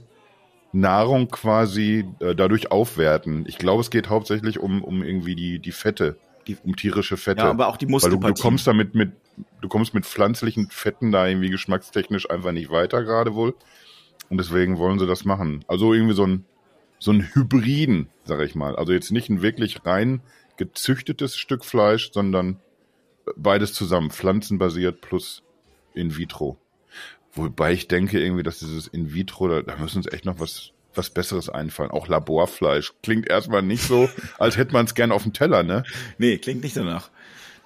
B: Nahrung quasi äh, dadurch aufwerten. Ich glaube, es geht hauptsächlich um, um irgendwie die, die Fette,
A: Die-
B: um tierische Fette.
A: Ja, aber auch die
B: Weil du, du
A: Muskelpartien.
B: kommst damit mit, du kommst mit pflanzlichen Fetten da irgendwie geschmackstechnisch einfach nicht weiter gerade wohl. Und deswegen wollen sie das machen. Also irgendwie so ein, so ein Hybriden, sag ich mal. Also jetzt nicht ein wirklich rein gezüchtetes Stück Fleisch, sondern beides zusammen, pflanzenbasiert plus in vitro. Wobei ich denke irgendwie, dass dieses in vitro, da, da müssen uns echt noch was, was Besseres einfallen. Auch Laborfleisch klingt erstmal nicht so, als hätte man es gern auf dem Teller, ne?
A: Nee, klingt nicht danach.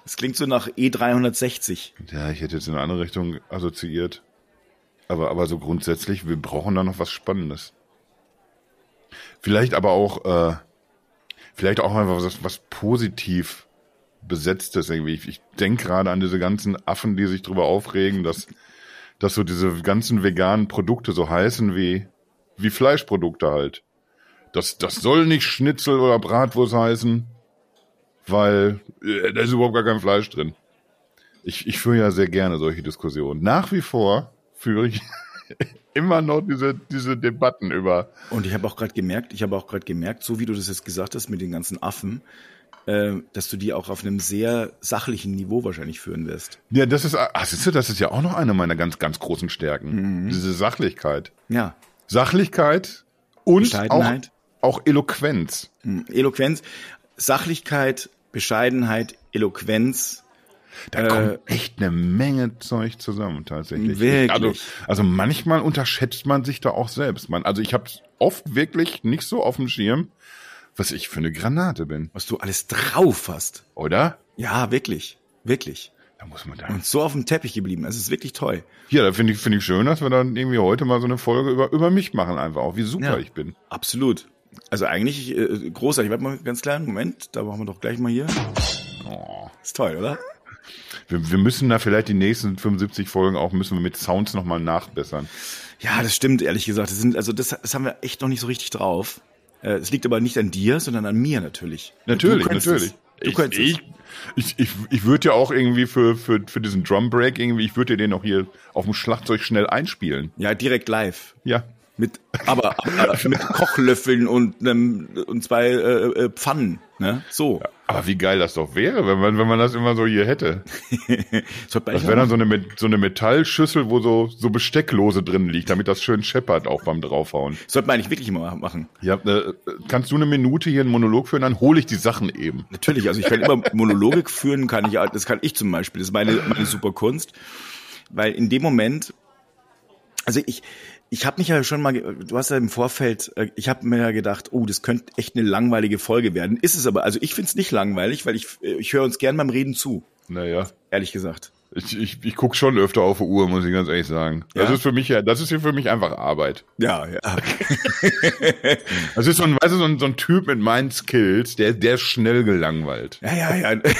A: Das klingt so nach E E360.
B: Ja, ich hätte jetzt in eine andere Richtung assoziiert. Aber, aber so grundsätzlich, wir brauchen da noch was Spannendes. Vielleicht aber auch, äh, vielleicht auch einfach was, was positiv besetztes irgendwie. Ich, ich denke gerade an diese ganzen Affen, die sich drüber aufregen, dass, dass so diese ganzen veganen Produkte so heißen wie, wie Fleischprodukte halt. Das, das soll nicht Schnitzel oder Bratwurst heißen, weil äh, da ist überhaupt gar kein Fleisch drin. Ich, ich führe ja sehr gerne solche Diskussionen. Nach wie vor führe ich immer noch diese, diese Debatten über.
A: Und ich habe auch gerade gemerkt, ich habe auch gerade gemerkt, so wie du das jetzt gesagt hast mit den ganzen Affen, äh, dass du die auch auf einem sehr sachlichen Niveau wahrscheinlich führen wirst.
B: Ja, das ist, ach, siehst du, das ist ja auch noch eine meiner ganz, ganz großen Stärken. Diese Sachlichkeit.
A: Ja.
B: Sachlichkeit und auch, auch Eloquenz.
A: Hm, Eloquenz, Sachlichkeit, Bescheidenheit, Eloquenz.
B: Da
A: Äh,
B: kommt echt eine Menge Zeug zusammen tatsächlich.
A: Wirklich?
B: Also, also manchmal unterschätzt man sich da auch selbst. Man, also ich habe oft wirklich nicht so auf dem Schirm, was ich für eine Granate bin,
A: Was du alles drauf hast.
B: oder?
A: Ja, wirklich. Wirklich.
B: Da muss man da.
A: Und so auf dem Teppich geblieben. Es ist wirklich toll.
B: Ja, da finde ich, finde ich schön, dass wir dann irgendwie heute mal so eine Folge über, über mich machen einfach auch, wie super
A: Ja.
B: ich bin.
A: Absolut. Also eigentlich äh, großartig. Warte mal ganz kleinen Moment. Da machen wir doch gleich mal hier.
B: Oh.
A: Ist toll, oder?
B: Wir, wir müssen da vielleicht die nächsten 75 Folgen auch müssen wir mit Sounds nochmal nachbessern.
A: Ja, das stimmt, ehrlich gesagt. Das sind, also das, das haben wir echt noch nicht so richtig drauf. Äh, Es liegt aber nicht an dir, sondern an mir natürlich.
B: Natürlich, natürlich.
A: es. Du
B: ich,
A: könntest
B: ich, ich, ich, ich würde ja auch irgendwie für, für, für diesen Drum Break irgendwie, ich würde dir den auch hier auf dem Schlagzeug schnell einspielen.
A: Ja, direkt live.
B: Ja.
A: Mit, aber, aber mit Kochlöffeln und, einem, und zwei äh, äh, Pfannen. Ne? So.
B: Aber wie geil das doch wäre, wenn man, wenn man das immer so hier hätte. Das
A: eigentlich
B: wäre dann so eine, so eine Metallschüssel, wo so, so Bestecklose drin liegt, damit das schön scheppert auch beim draufhauen.
A: Sollte man eigentlich wirklich immer machen.
B: Ja, äh, kannst du eine Minute hier einen Monolog führen, dann hole ich die Sachen eben.
A: Natürlich, also ich kann immer Monologe führen, kann ich, das kann ich zum Beispiel. Das ist meine, meine super Kunst. Weil in dem Moment, also ich, ich habe mich ja schon mal, du hast ja im Vorfeld, äh, ich habe mir ja gedacht, oh, das könnte echt eine langweilige Folge werden. Ist es aber, also ich find's nicht langweilig, weil ich, äh, ich höre uns gern beim Reden zu,
B: Naja.
A: ehrlich gesagt.
B: Ich, ich, ich guck schon öfter auf die Uhr, muss ich ganz ehrlich sagen. Das
A: Ja?
B: ist für mich ja, das ist hier für mich einfach Arbeit.
A: Ja, ja.
B: Das ist so ein, weißt du, so ein, so ein Typ mit meinen Skills, der, der ist schnell gelangweilt.
A: Ja, ja, ja.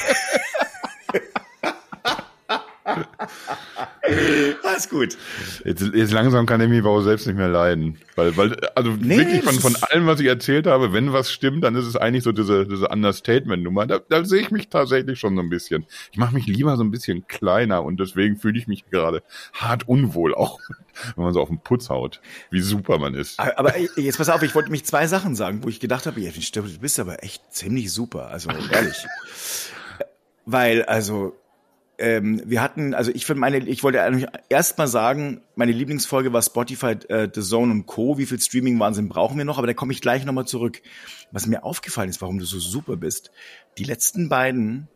A: Alles gut.
B: Jetzt, jetzt langsam kann ich mich aber auch selbst nicht mehr leiden. Weil, weil, also
A: Nee,
B: wirklich von, von allem, was ich erzählt habe, wenn was stimmt, dann ist es eigentlich so diese, diese Understatement-Nummer. Da, da sehe ich mich tatsächlich schon so ein bisschen. Ich mache mich lieber so ein bisschen kleiner und deswegen fühle ich mich gerade hart unwohl, auch wenn man so auf den Putz haut, wie super man ist.
A: Aber jetzt pass auf, ich wollte mich zwei Sachen sagen, wo ich gedacht habe, ja, du bist aber echt ziemlich super, also ehrlich. Weil, also, ähm, wir hatten, also ich finde meine, ich wollte eigentlich erst mal sagen, meine Lieblingsfolge war Spotify, äh, The Zone und Co. Wie viel Streaming-Wahnsinn brauchen wir noch? Aber da komme ich gleich nochmal zurück. Was mir aufgefallen ist, warum du so super bist, die letzten beiden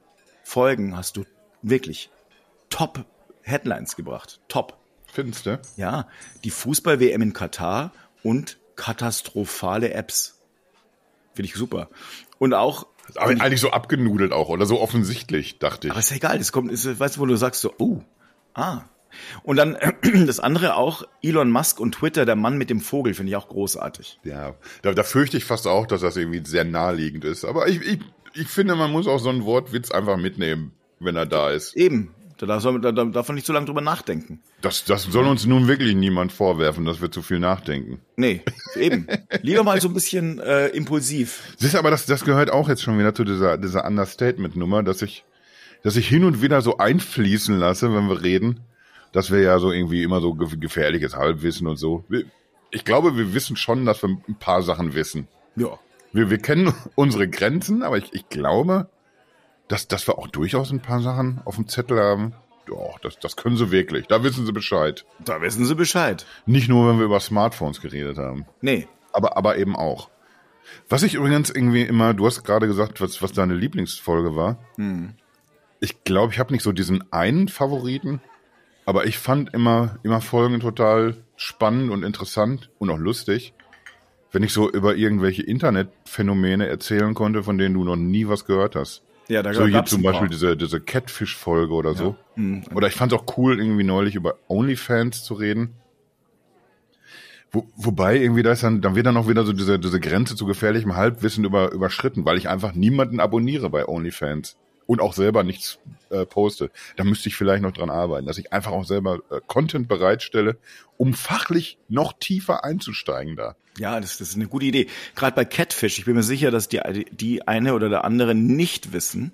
A: Folgen hast du wirklich top Headlines gebracht. Top.
B: Findest du?
A: Ja, die Fußball-WM in Katar und katastrophale Apps. Finde ich super. Und auch,
B: Aber eigentlich so abgenudelt auch oder so offensichtlich, dachte ich.
A: aber ist ja egal, das kommt, ist, weißt du, wo du sagst so, oh, ah. Und dann das andere auch, Elon Musk und Twitter, der Mann mit dem Vogel, finde ich auch großartig.
B: Ja, da, da fürchte ich fast auch, dass das irgendwie sehr naheliegend ist. Aber ich, ich, ich finde, man muss auch so einen Wortwitz einfach mitnehmen, wenn er da ist.
A: Eben, da darf, man- da, da darf man nicht zu lange drüber nachdenken.
B: Das, das soll uns nun wirklich niemand vorwerfen, dass wir zu viel nachdenken.
A: Nee, eben. Lieber mal so ein bisschen äh, impulsiv.
B: Siehst du, aber das, das gehört auch jetzt schon wieder zu dieser, dieser Understatement-Nummer, dass ich, dass ich hin und wieder so einfließen lasse, wenn wir reden, dass wir ja so irgendwie immer so ge- gefährliches Halbwissen und so. Ich glaube, wir wissen schon, dass wir ein paar Sachen wissen.
A: Ja.
B: Wir, wir kennen unsere Grenzen, aber ich, ich glaube, dass, dass wir auch durchaus ein paar Sachen auf dem Zettel haben. Doch, das, das können sie wirklich. Da wissen sie Bescheid.
A: Da wissen sie Bescheid.
B: Nicht nur, wenn wir über Smartphones geredet haben.
A: Nee.
B: Aber, aber eben auch. Was ich übrigens irgendwie immer, du hast gerade gesagt, was, was deine Lieblingsfolge war. Ich glaube, ich habe nicht so diesen einen Favoriten, aber ich fand immer, immer Folgen total spannend und interessant und auch lustig, wenn ich so über irgendwelche Internetphänomene erzählen konnte, von denen du noch nie was gehört hast.
A: Ja, da
B: So hier zum. Beispiel diese, diese Catfish-Folge oder so.
A: Mhm.
B: Oder ich fand es auch cool, irgendwie neulich über OnlyFans zu reden. Wo, wobei irgendwie da ist dann, dann wird dann auch wieder so diese, diese Grenze zu gefährlichem Halbwissen über, überschritten, weil ich einfach niemanden abonniere bei OnlyFans und auch selber nichts äh, poste. Da müsste ich vielleicht noch dran arbeiten, dass ich einfach auch selber äh, Content bereitstelle, um fachlich noch tiefer einzusteigen da.
A: Ja, das, das ist eine gute Idee. Gerade bei Catfish, ich bin mir sicher, dass die, die eine oder der andere nicht wissen,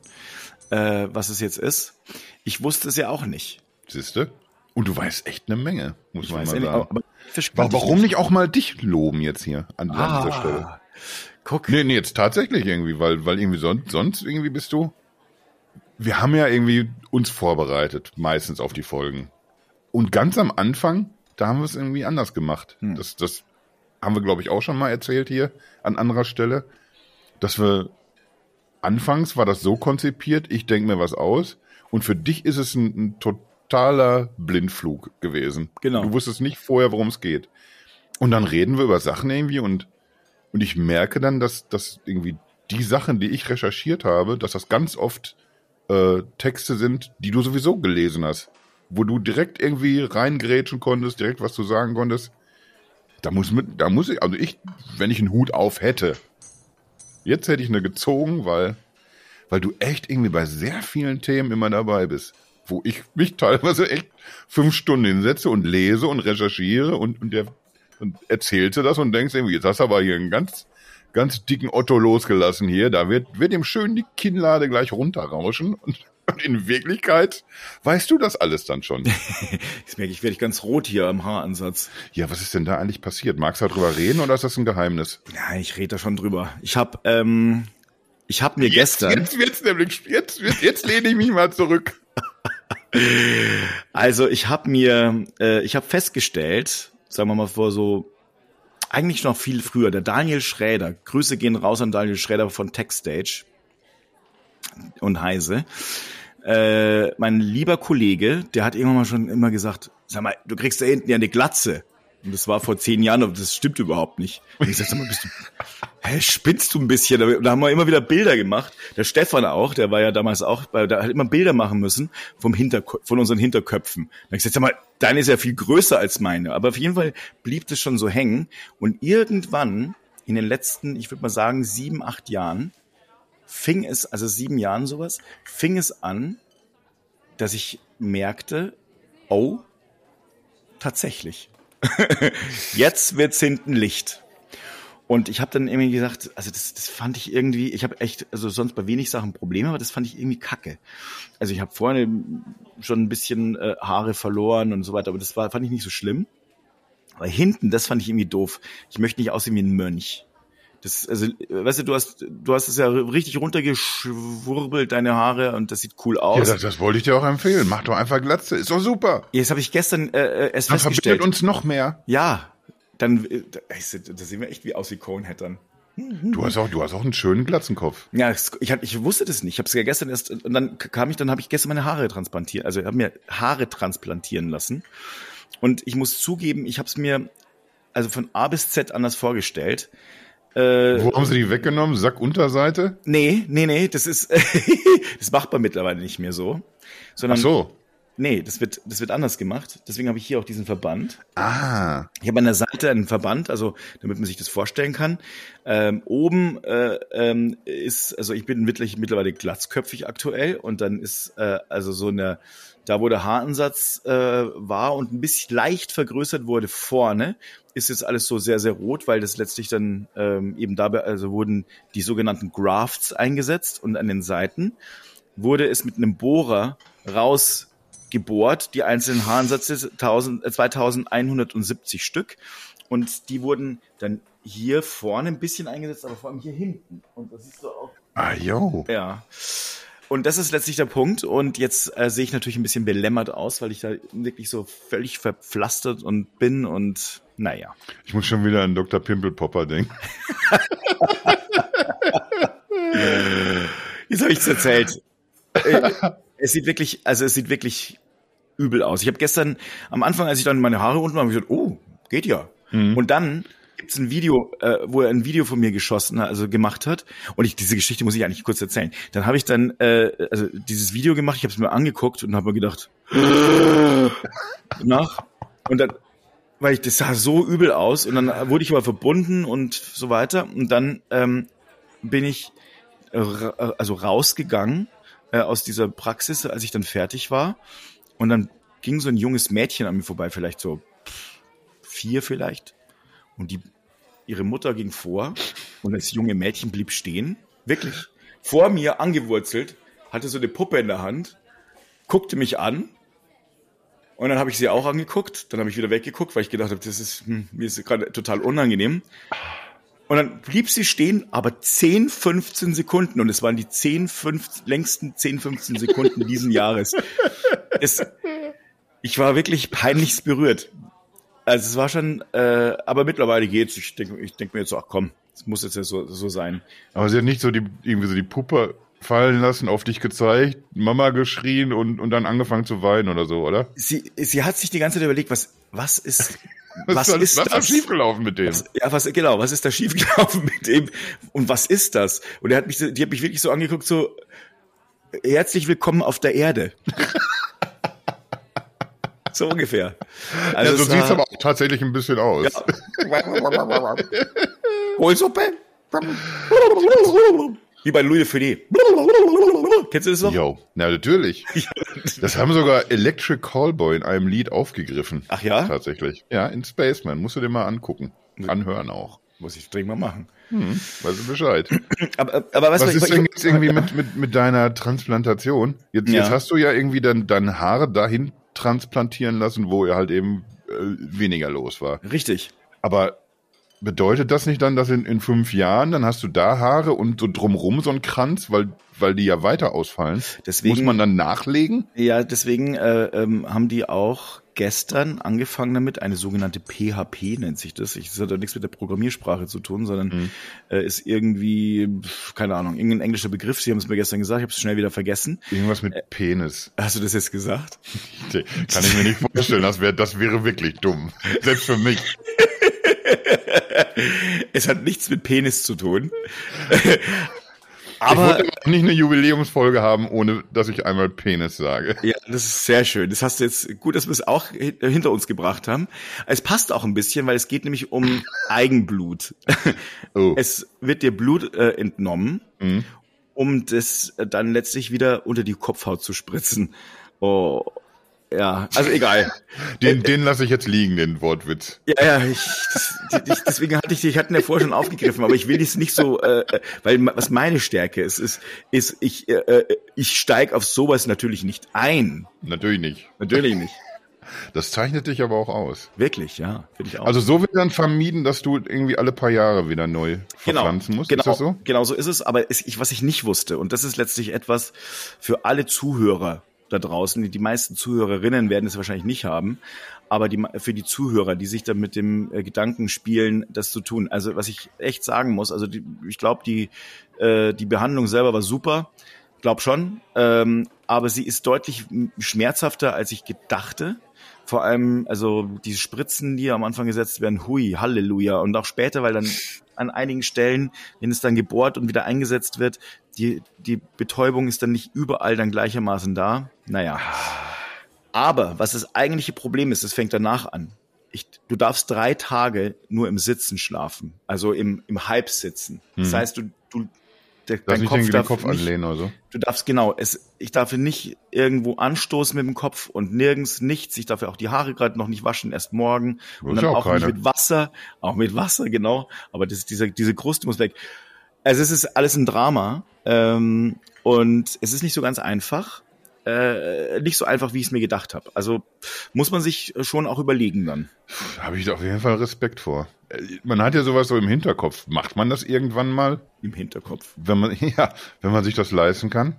A: äh, was es jetzt ist. Ich wusste es ja auch nicht.
B: Siehste? Und du weißt echt eine Menge, muss
A: Ich
B: man mal sagen.
A: aber, aber Catfish
B: Wa-
A: kannte ich
B: Warum nicht auch mal dich loben jetzt hier an, an
A: Ah,
B: dieser Stelle?
A: Guck.
B: Nee, nee, jetzt tatsächlich irgendwie, weil, weil irgendwie sonst, sonst irgendwie bist du. Wir haben ja irgendwie uns vorbereitet, meistens auf die Folgen. Und ganz am Anfang, da haben wir es irgendwie anders gemacht.
A: Hm.
B: Das, das haben wir, glaube ich, auch schon mal erzählt hier an anderer Stelle, dass wir anfangs war das so konzipiert, ich denke mir was aus und für dich ist es ein, ein totaler Blindflug gewesen.
A: Genau.
B: Du wusstest nicht vorher, worum es geht. Und dann reden wir über Sachen irgendwie und und ich merke dann, dass, dass irgendwie die Sachen, die ich recherchiert habe, dass das ganz oft äh, Texte sind, die du sowieso gelesen hast. Wo du direkt irgendwie reingrätschen konntest, direkt was du sagen konntest. Da muss mit, da muss ich, also ich, wenn ich einen Hut auf hätte, jetzt hätte ich eine gezogen, weil, weil du echt irgendwie bei sehr vielen Themen immer dabei bist. wo ich mich teilweise echt fünf Stunden hinsetze und lese und recherchiere und, und der und erzählte das und denkst irgendwie, jetzt hast du aber hier einen ganz, ganz dicken Otto losgelassen hier, da wird, wird ihm schön die Kinnlade gleich runterrauschen und, und in Wirklichkeit weißt du das alles dann schon.
A: Jetzt merke ich, werde ich ganz rot hier am Haaransatz.
B: Ja, was ist denn da eigentlich passiert? Magst du darüber reden oder ist das ein Geheimnis?
A: Ja, ich rede da schon drüber. Ich habe ähm, ich habe mir
B: Jetzt,
A: gestern
B: jetzt wird's nämlich, jetzt, jetzt, jetzt lehne ich mich mal zurück.
A: Also ich habe mir, äh, ich habe festgestellt, sagen wir mal vor so, eigentlich noch viel früher, der Daniel Schräder, Grüße gehen raus an Daniel Schräder von Techstage und Heise. Äh, mein lieber Kollege, der hat irgendwann mal schon immer gesagt, sag mal, du kriegst da hinten ja eine Glatze. Und das war vor zehn Jahren, aber das stimmt überhaupt nicht. Und ich sag, sag mal, bist du, hä, spinnst du ein bisschen? Da da haben wir immer wieder Bilder gemacht. Der Stefan auch, der war ja damals auch, bei- der hat immer Bilder machen müssen vom Hinterkö von unseren Hinterköpfen. Da ich gesagt, sag mal, deine ist ja viel größer als meine. Aber auf jeden Fall blieb das schon so hängen. Und irgendwann, in den letzten, ich würde mal sagen, sieben, acht Jahren, fing es, also sieben Jahren sowas, fing es an, dass ich merkte, oh, tatsächlich. Jetzt wird's hinten Licht. Und ich habe dann irgendwie gesagt, also das, das fand ich irgendwie, ich habe echt, also sonst bei wenig Sachen Probleme, aber das fand ich irgendwie kacke. Also ich habe vorne schon ein bisschen äh, Haare verloren und so weiter, aber das war, fand ich nicht so schlimm. Aber hinten, das fand ich irgendwie doof. Ich möchte nicht aussehen wie ein Mönch. Das, also, weißt du, du hast, du hast es ja richtig runtergeschwurbelt, deine Haare, und das sieht cool
B: Ja,
A: aus.
B: das, das wollte ich dir auch empfehlen. Mach doch einfach Glatze. Ist doch super.
A: Jetzt habe ich gestern äh, äh, erst
B: Dann
A: festgestellt.
B: uns noch mehr.
A: Ja, dann, äh, da, sehen wir echt wie aus wie Conehattern.
B: Du hast auch, du hast auch einen schönen Glatzenkopf.
A: Ja, ich, hab, ich wusste das nicht. Ich habe es ja gestern erst und dann kam ich, dann habe ich gestern meine Haare transplantiert, also ich habe mir Haare transplantieren lassen. Und ich muss zugeben, ich habe es mir also von A bis Z anders vorgestellt. Äh,
B: Wo haben sie die weggenommen? Sackunterseite?
A: nee, nee, nee, das ist das macht man mittlerweile nicht mehr so,
B: Ach
A: sondern
B: so.
A: nee, das wird das wird anders gemacht. Deswegen habe ich hier auch diesen Verband.
B: Ah.
A: Ich habe an der Seite einen Verband, also damit man sich das vorstellen kann. Ähm, oben äh, ähm, ist, also ich bin wirklich mittlerweile glatzköpfig aktuell und dann ist äh, also so eine, da wo der Haaransatz äh, war und ein bisschen leicht vergrößert wurde vorne, ist jetzt alles so sehr, sehr rot, weil das letztlich dann ähm, eben dabei, also wurden die sogenannten Grafts eingesetzt und an den Seiten wurde es mit einem Bohrer rausgebohrt, die einzelnen Haaransätze 1000, äh, 2170 Stück. Und die wurden dann hier vorne ein bisschen eingesetzt, aber vor allem hier hinten. Und das siehst du auch.
B: Ah, jo.
A: Ja. Und das ist letztlich der Punkt. Und jetzt äh, sehe ich natürlich ein bisschen belämmert aus, weil ich da wirklich so völlig verpflastert und bin und naja.
B: Ich muss schon wieder an Dr. Pimpelpopper denken.
A: Jetzt habe ich es erzählt. Äh, es sieht wirklich, also es sieht wirklich übel aus. Ich habe gestern am Anfang, als ich dann meine Haare unten war, habe ich gedacht, oh, geht ja. Und dann gibt's ein Video, äh, wo er ein Video von mir geschossen hat, also gemacht hat. Und ich, diese Geschichte muss ich eigentlich kurz erzählen. Dann habe ich dann äh, also dieses Video gemacht, ich habe es mir angeguckt und habe mir gedacht, nach. Und dann, weil ich das sah so übel aus und dann wurde ich aber verbunden und so weiter. Und dann ähm, bin ich äh, ra- also rausgegangen äh, aus dieser Praxis, als ich dann fertig war. Und dann ging so ein junges Mädchen an mir vorbei, vielleicht so vier vielleicht. Und die, ihre Mutter ging vor und das junge Mädchen blieb stehen. Wirklich. Vor mir angewurzelt, hatte so eine Puppe in der Hand, guckte mich an. Und dann habe ich sie auch angeguckt. Dann habe ich wieder weggeguckt, weil ich gedacht habe, das ist, hm, mir ist gerade total unangenehm. Und dann blieb sie stehen, aber 10, 15 Sekunden. Und es waren die 10, 15, längsten 10, 15 Sekunden diesen Jahres. Es, ich war wirklich peinlichst berührt. Also es war schon, äh, aber mittlerweile geht's. Ich denke ich denk mir jetzt so, ach komm, es muss jetzt ja so, so sein.
B: Aber sie hat nicht so die, irgendwie so die Puppe fallen lassen, auf dich gezeigt, Mama geschrien und, und dann angefangen zu weinen oder so, oder?
A: Sie, sie hat sich die ganze Zeit überlegt, was, was ist, was, ist
B: was ist da
A: das?
B: schiefgelaufen mit dem?
A: Ja, was, genau, was ist da schiefgelaufen mit dem? Und was ist das? Und er hat mich, so- die hat mich wirklich so angeguckt, so, herzlich willkommen auf der Erde. so ungefähr.
B: ja,
A: Also
B: so
A: es
B: sieht's
A: war-
B: aber auch tatsächlich ein bisschen aus.
A: Kohlsuppe? Wie bei Louis Funès. Kennst du das noch?
B: Jo, na natürlich. Das haben sogar Electric Callboy in einem Lied aufgegriffen.
A: Ach ja?
B: Tatsächlich. Ja, in Spaceman. Musst du dir mal angucken. Anhören auch.
A: Muss ich dringend mal machen.
B: Hm, weißt du Bescheid.
A: Aber, aber
B: Was
A: du,
B: ist
A: ich-
B: denn jetzt irgendwie mit, mit, mit deiner Transplantation? Jetzt,
A: Ja.
B: jetzt hast du ja irgendwie dann deine Haare dahin transplantieren lassen, wo er halt eben äh, weniger los war.
A: Richtig.
B: Aber bedeutet das nicht dann, dass in, in fünf Jahren, dann hast du da Haare und so drumrum so ein Kranz, weil, weil die ja weiter ausfallen?
A: Deswegen-
B: Muss man dann nachlegen?
A: Ja, deswegen äh, ähm, haben die auch gestern angefangen damit, eine sogenannte PHP nennt sich das. Ich- Das hat ja nichts mit der Programmiersprache zu tun, sondern
B: Mhm.
A: äh, ist irgendwie, keine Ahnung, irgendein englischer Begriff. Sie haben es mir gestern gesagt, ich habe es schnell wieder vergessen.
B: Irgendwas mit Penis.
A: Hast du das jetzt gesagt?
B: Kann ich mir nicht vorstellen. Das wäre das wäre wirklich dumm. Selbst für mich.
A: Es hat nichts mit Penis zu tun.
B: Ich
A: Aber
B: wollte auch nicht eine Jubiläumsfolge haben, ohne dass ich einmal Penis sage.
A: Ja, das ist sehr schön. Das hast du jetzt gut, dass wir es auch hi- hinter uns gebracht haben. Es passt auch ein bisschen, weil es geht nämlich um Eigenblut.
B: Oh.
A: Es wird dir Blut äh, entnommen,
B: Mhm.
A: um das äh, dann letztlich wieder unter die Kopfhaut zu spritzen. Oh, ja, also egal.
B: Den, den lasse ich jetzt liegen, den Wortwitz.
A: Ja, ja, ich, ich, deswegen hatte ich, ich hatte ihn ja vorher schon aufgegriffen, aber ich will das nicht so, äh, äh, weil was meine Stärke ist, ist, ist ich, äh, äh, ich steig auf sowas natürlich nicht ein.
B: Natürlich nicht.
A: Natürlich nicht.
B: Das zeichnet dich aber auch aus.
A: Wirklich, ja, finde ich auch.
B: Also so wird dann vermieden, dass du irgendwie alle paar Jahre wieder neu verpflanzen musst.
A: Genau,
B: Ist das so?
A: genau so ist es. Aber es, ich, was ich nicht wusste, und das ist letztlich etwas für alle Zuhörer da draußen, die, meisten Zuhörerinnen werden es wahrscheinlich nicht haben, aber die, für die Zuhörer, die sich da mit dem äh, Gedanken spielen, das zu tun. Also was ich echt sagen muss, also die, ich glaube, die, äh, die Behandlung selber war super, glaub schon, ähm, aber sie ist deutlich schmerzhafter, als ich gedachte. Vor allem, also die Spritzen, die am Anfang gesetzt werden, hui, Halleluja. Und auch später, weil dann an einigen Stellen, wenn es dann gebohrt und wieder eingesetzt wird, die, die Betäubung ist dann nicht überall dann gleichermaßen da. Naja. Aber was das eigentliche Problem ist, das fängt danach an. Ich, du darfst drei Tage nur im Sitzen schlafen, also im, im Halbsitzen. Das heißt, du, du der,
B: Darf
A: dein Kopf
B: irgendwie den
A: darf
B: Kopf
A: nicht,
B: anlehnen oder so?
A: Du darfst genau, es, ich darf nicht irgendwo anstoßen mit dem Kopf und nirgends nichts. Ich darf ja auch die Haare gerade noch nicht waschen, erst morgen. Und dann
B: auch
A: auch nicht mit Wasser, auch mit Wasser, genau. Aber das, diese, diese Kruste muss weg. Also es ist alles ein Drama ähm, und es ist nicht so ganz einfach. Äh, nicht so einfach, wie ich es mir gedacht habe. Also muss man sich schon auch überlegen dann.
B: Da habe ich da auf jeden Fall Respekt vor. Äh, Man hat ja sowas so im Hinterkopf. Macht man das irgendwann mal?
A: Im Hinterkopf.
B: Wenn man, ja, wenn man sich das leisten kann?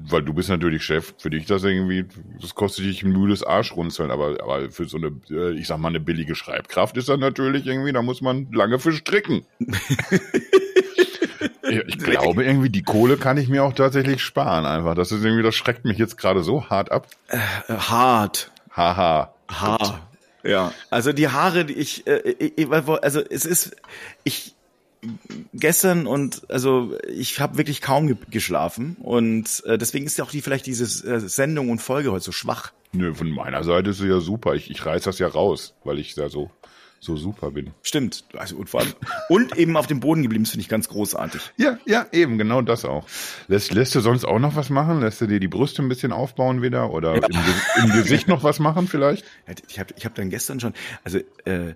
B: Weil du bist natürlich Chef. Für dich das irgendwie, das kostet dich ein müdes Arschrunzeln. Aber, aber für so eine, äh, ich sag mal, eine billige Schreibkraft ist das natürlich irgendwie, da muss man lange für stricken. ich, glaube irgendwie, die Kohle kann ich mir auch tatsächlich sparen einfach. Das ist irgendwie, das schreckt mich jetzt gerade so hart ab.
A: Äh, hart.
B: Haha.
A: Haar. Ja, also die Haare, die ich, äh, ich, also es ist, ich gestern und also ich habe wirklich kaum ge geschlafen und äh, deswegen ist ja auch die vielleicht diese äh, Sendung und Folge heute so schwach.
B: Nö, von meiner Seite ist es ja super. Ich, ich reiß das ja raus, weil ich da so, so super bin.
A: Stimmt. Also und vor allem und eben auf dem Boden geblieben, das finde ich ganz großartig.
B: Ja, ja, eben, genau das auch. Lässt, lässt du sonst auch noch was machen? Lässt du dir die Brüste ein bisschen aufbauen wieder? Oder im, Ge- im Gesicht noch was machen vielleicht?
A: Ja, Ich habe ich hab dann gestern schon, also äh,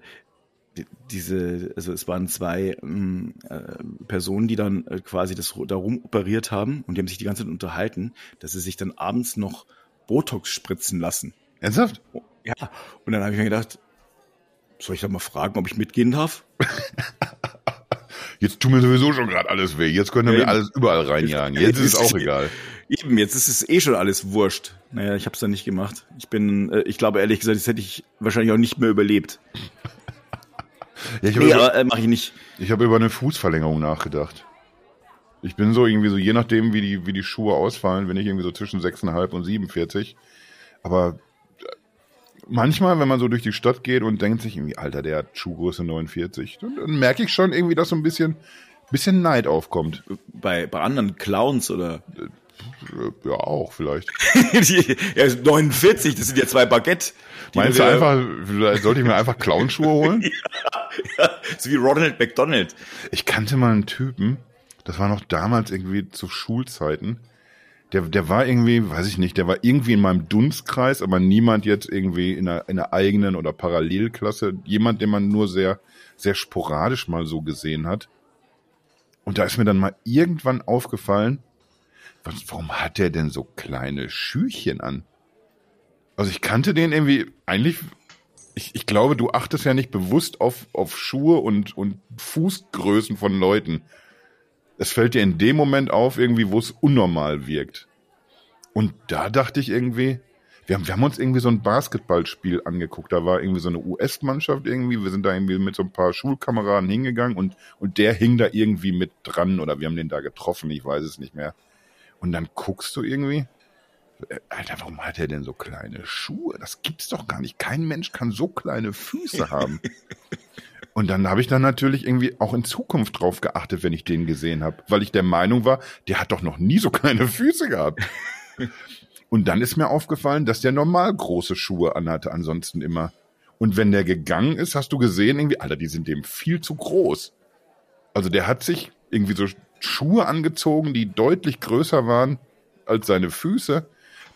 A: die- diese, also es waren zwei ähm, äh, Personen, die dann äh, quasi das darum operiert haben und die haben sich die ganze Zeit unterhalten, dass sie sich dann abends noch Botox spritzen lassen.
B: Ernsthaft?
A: Ja, und dann habe ich mir gedacht, soll ich da mal fragen, ob ich mitgehen darf?
B: Jetzt tut mir sowieso schon gerade alles weh. Jetzt können wir
A: Ja,
B: alles überall reinjagen. Jetzt ist es auch egal.
A: Eben, jetzt ist es eh schon alles wurscht. Naja, ich habe es dann nicht gemacht. Ich bin, äh, ich glaube ehrlich gesagt, das hätte ich wahrscheinlich auch nicht mehr überlebt.
B: Ja, ich habe
A: Nee,
B: über,
A: aber äh, mache ich nicht.
B: ich hab über eine Fußverlängerung nachgedacht. Ich bin so irgendwie so, je nachdem, wie die, wie die Schuhe ausfallen, bin ich irgendwie so zwischen 6,5 und 47. Aber manchmal, wenn man so durch die Stadt geht und denkt sich irgendwie, Alter, der hat Schuhgröße 49, dann, dann merke ich schon irgendwie, dass so ein bisschen, bisschen Neid aufkommt.
A: Bei, bei anderen Clowns oder
B: Äh, Ja, auch vielleicht.
A: Die- ja, 49, das sind ja zwei Baguette.
B: Meinst du einfach, sollte ich mir einfach Clownschuhe holen?
A: so wie Ronald McDonald.
B: Ich kannte mal einen Typen, Das war noch damals irgendwie zu Schulzeiten. Der, der war irgendwie, weiß ich nicht, der war irgendwie in meinem Dunstkreis, aber niemand jetzt irgendwie in einer, in einer eigenen oder Parallelklasse. Jemand, den man nur sehr, sehr sporadisch mal so gesehen hat. Und da ist mir dann mal irgendwann aufgefallen, was, warum hat der denn so kleine Schüchchen an? Also ich kannte den irgendwie, eigentlich, ich, ich glaube, du achtest ja nicht bewusst auf, auf Schuhe und, und Fußgrößen von Leuten. Es fällt dir in dem Moment auf, irgendwie, wo es unnormal wirkt. Und da dachte ich irgendwie, wir haben, wir haben uns irgendwie so ein Basketballspiel angeguckt. Da war irgendwie so eine US-Mannschaft irgendwie. Wir sind da irgendwie mit so ein paar Schulkameraden hingegangen und, und der hing da irgendwie mit dran oder wir haben den da getroffen. Ich weiß es nicht mehr. Und dann guckst du irgendwie, äh, Alter, warum hat er denn so kleine Schuhe? Das gibt's doch gar nicht. Kein Mensch kann so kleine Füße haben. Und dann habe ich dann natürlich irgendwie auch in Zukunft drauf geachtet, wenn ich den gesehen habe, weil ich der Meinung war, der hat doch noch nie so kleine Füße gehabt. Und dann ist mir aufgefallen, dass der normal große Schuhe anhatte, ansonsten immer. Und wenn der gegangen ist, hast du gesehen, irgendwie, Alter, die sind dem viel zu groß. Also der hat sich irgendwie so Schuhe angezogen, die deutlich größer waren als seine Füße,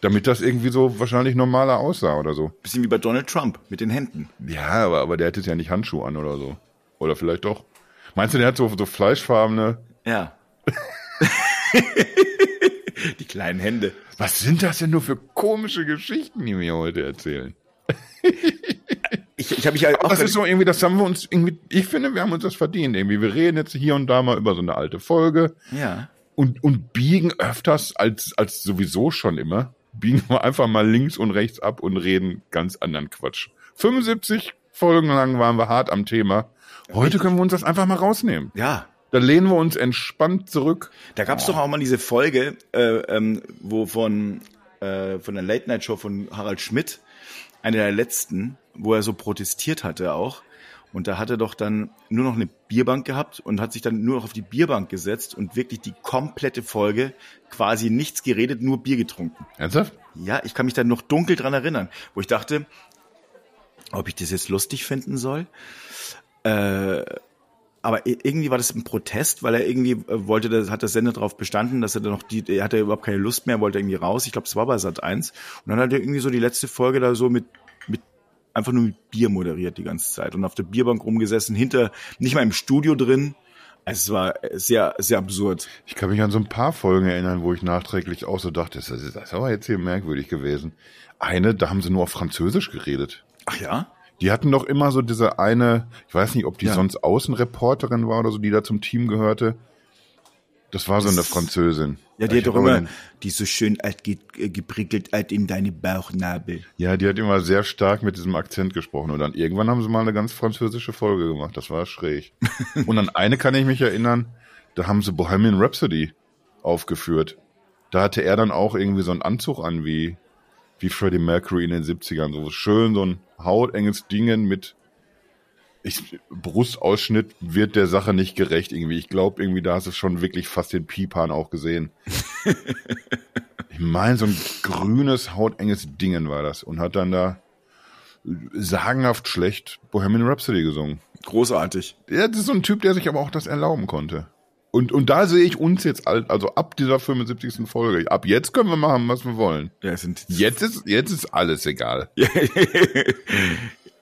B: damit das irgendwie so wahrscheinlich normaler aussah oder so.
A: Bisschen wie bei Donald Trump mit den Händen.
B: Ja, aber, aber der hat jetzt ja nicht Handschuhe an oder so. Oder vielleicht doch. Meinst du, der hat so, so fleischfarbene?
A: Ja. die kleinen Hände.
B: Was sind das denn nur für komische Geschichten, die mir heute erzählen?
A: ich ich habe mich halt
B: auch. Das ist so irgendwie, das haben wir uns irgendwie, ich finde, wir haben uns das verdient irgendwie. Wir reden jetzt hier und da mal über so eine alte Folge.
A: Ja.
B: Und, und biegen öfters als, als sowieso schon immer, biegen wir einfach mal links und rechts ab und reden ganz anderen Quatsch. 75 Folgen lang waren wir hart am Thema. Heute können wir uns das einfach mal rausnehmen.
A: Ja.
B: Da lehnen wir uns entspannt zurück.
A: Da gab es doch auch mal diese Folge, äh, ähm, wo von, äh, von der Late Night Show von Harald Schmidt, eine der letzten, wo er so protestiert hatte auch. Und da hat er doch dann nur noch eine Bierbank gehabt und hat sich dann nur noch auf die Bierbank gesetzt und wirklich die komplette Folge quasi nichts geredet, nur Bier getrunken.
B: Ernsthaft?
A: Ja, ich kann mich da noch dunkel dran erinnern, wo ich dachte, ob ich das jetzt lustig finden soll. Äh, aber irgendwie war das ein Protest, weil er irgendwie äh, wollte, das hat der Sender darauf bestanden, dass er dann noch die, er hatte überhaupt keine Lust mehr, wollte irgendwie raus. Ich glaube, es war bei Sat 1. Und dann hat er irgendwie so die letzte Folge da so mit einfach nur mit Bier moderiert die ganze Zeit und auf der Bierbank rumgesessen, hinter, nicht mal im Studio drin. Es war sehr, sehr absurd.
B: Ich kann mich an so ein paar Folgen erinnern, wo ich nachträglich auch so dachte, das ist, das ist aber jetzt hier merkwürdig gewesen. Eine, da haben sie nur auf Französisch geredet.
A: Ach ja?
B: Die hatten doch immer so diese eine, ich weiß nicht, ob die ja. sonst Außenreporterin war oder so, die da zum Team gehörte. Das war so eine Französin.
A: Ja, die hat doch immer, die ist so schön alt ge äh, geprickelt alt in deine Bauchnabel.
B: Ja, die hat immer sehr stark mit diesem Akzent gesprochen. Und dann irgendwann haben sie mal eine ganz französische Folge gemacht. Das war schräg. und an eine kann ich mich erinnern, da haben sie Bohemian Rhapsody aufgeführt. Da hatte er dann auch irgendwie so einen Anzug an wie, wie Freddie Mercury in den 70ern. So schön, so ein hautenges Dingen mit ich, Brustausschnitt wird der Sache nicht gerecht irgendwie. Ich glaube irgendwie, da hast du schon wirklich fast den Pipan auch gesehen. ich meine, so ein grünes, hautenges Dingen war das und hat dann da sagenhaft schlecht Bohemian Rhapsody gesungen.
A: Großartig.
B: Ja, das ist so ein Typ, der sich aber auch das erlauben konnte. Und, und da sehe ich uns jetzt, also ab dieser 75. Folge, ab jetzt können wir machen, was wir wollen.
A: Ja, sind
B: jetzt ist, jetzt ist alles egal.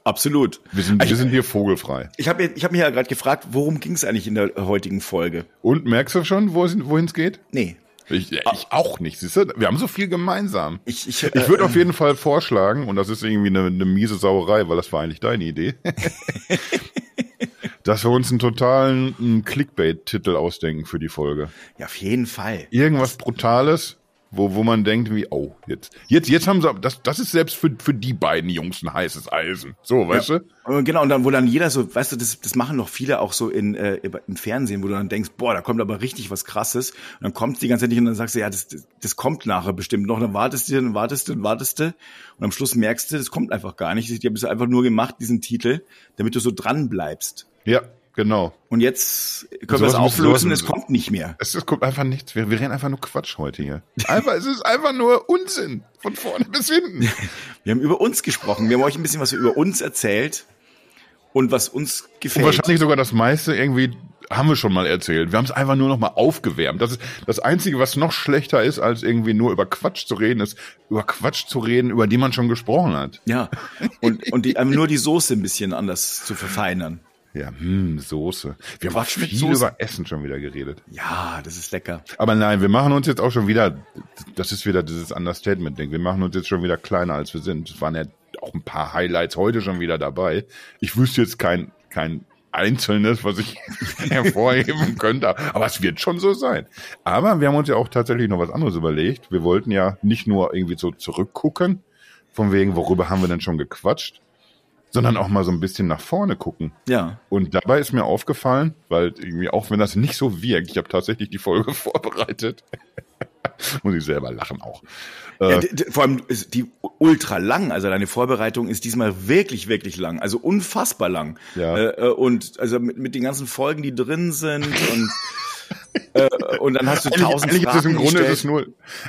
A: Absolut.
B: Wir sind, wir sind hier vogelfrei.
A: Ich habe ich hab mich ja gerade gefragt, worum ging es eigentlich in der heutigen Folge?
B: Und merkst du schon, wohin es geht?
A: Nee.
B: Ich, ich auch nicht, siehst du? Wir haben so viel gemeinsam.
A: Ich, ich,
B: ich würde äh, auf jeden Fall vorschlagen, und das ist irgendwie eine, eine miese Sauerei, weil das war eigentlich deine Idee. dass wir uns einen totalen Clickbait-Titel ausdenken für die Folge.
A: Ja, auf jeden Fall.
B: Irgendwas Brutales, wo, wo man denkt, wie, oh, jetzt, jetzt, jetzt haben sie, das, das ist selbst für, für die beiden Jungs ein heißes Eisen. So, weißt ja.
A: du? Genau, und dann, wo dann jeder so, weißt du, das, das machen noch viele auch so in, äh, im Fernsehen, wo du dann denkst, boah, da kommt aber richtig was krasses. Und dann kommt die ganze Zeit nicht und dann sagst du, ja, das, das, das kommt nachher bestimmt noch. Und dann wartest du, dann wartest du, dann wartest du. Und am Schluss merkst du, das kommt einfach gar nicht. Die haben es einfach nur gemacht, diesen Titel, damit du so dran bleibst.
B: Ja, genau.
A: Und jetzt können wir es auflösen, es kommt nicht mehr.
B: Es, es kommt einfach nichts. Wir, wir reden einfach nur Quatsch heute hier. Einfach, es ist einfach nur Unsinn. Von vorne bis hinten.
A: Wir haben über uns gesprochen. Wir haben euch ein bisschen was über uns erzählt und was uns gefällt.
B: Und wahrscheinlich sogar das meiste irgendwie haben wir schon mal erzählt. Wir haben es einfach nur noch mal aufgewärmt. Das ist das Einzige, was noch schlechter ist, als irgendwie nur über Quatsch zu reden, ist über Quatsch zu reden, über die man schon gesprochen hat.
A: Ja. Und, und die, nur die Soße ein bisschen anders zu verfeinern.
B: Ja, hm, Soße. Wir haben
A: Quatsch
B: viel über Essen schon wieder geredet.
A: Ja, das ist lecker.
B: Aber nein, wir machen uns jetzt auch schon wieder, das ist wieder dieses Understatement-Ding, wir machen uns jetzt schon wieder kleiner, als wir sind. Es waren ja auch ein paar Highlights heute schon wieder dabei. Ich wüsste jetzt kein, kein Einzelnes, was ich hervorheben könnte, aber es wird schon so sein. Aber wir haben uns ja auch tatsächlich noch was anderes überlegt. Wir wollten ja nicht nur irgendwie so zurückgucken, von wegen, worüber haben wir denn schon gequatscht, sondern auch mal so ein bisschen nach vorne gucken.
A: Ja.
B: Und dabei ist mir aufgefallen, weil irgendwie, auch wenn das nicht so wirkt, ich habe tatsächlich die Folge vorbereitet. Muss ich selber lachen auch.
A: ja
B: Äh,
A: vor allem ist die ultra lang. Also deine Vorbereitung ist diesmal wirklich, wirklich lang. Also unfassbar lang.
B: Ja.
A: Äh, äh, und also mit, mit den ganzen Folgen, die drin sind und und dann hast du
B: eigentlich,
A: tausend
B: eigentlich ist es im Grunde ist es nur,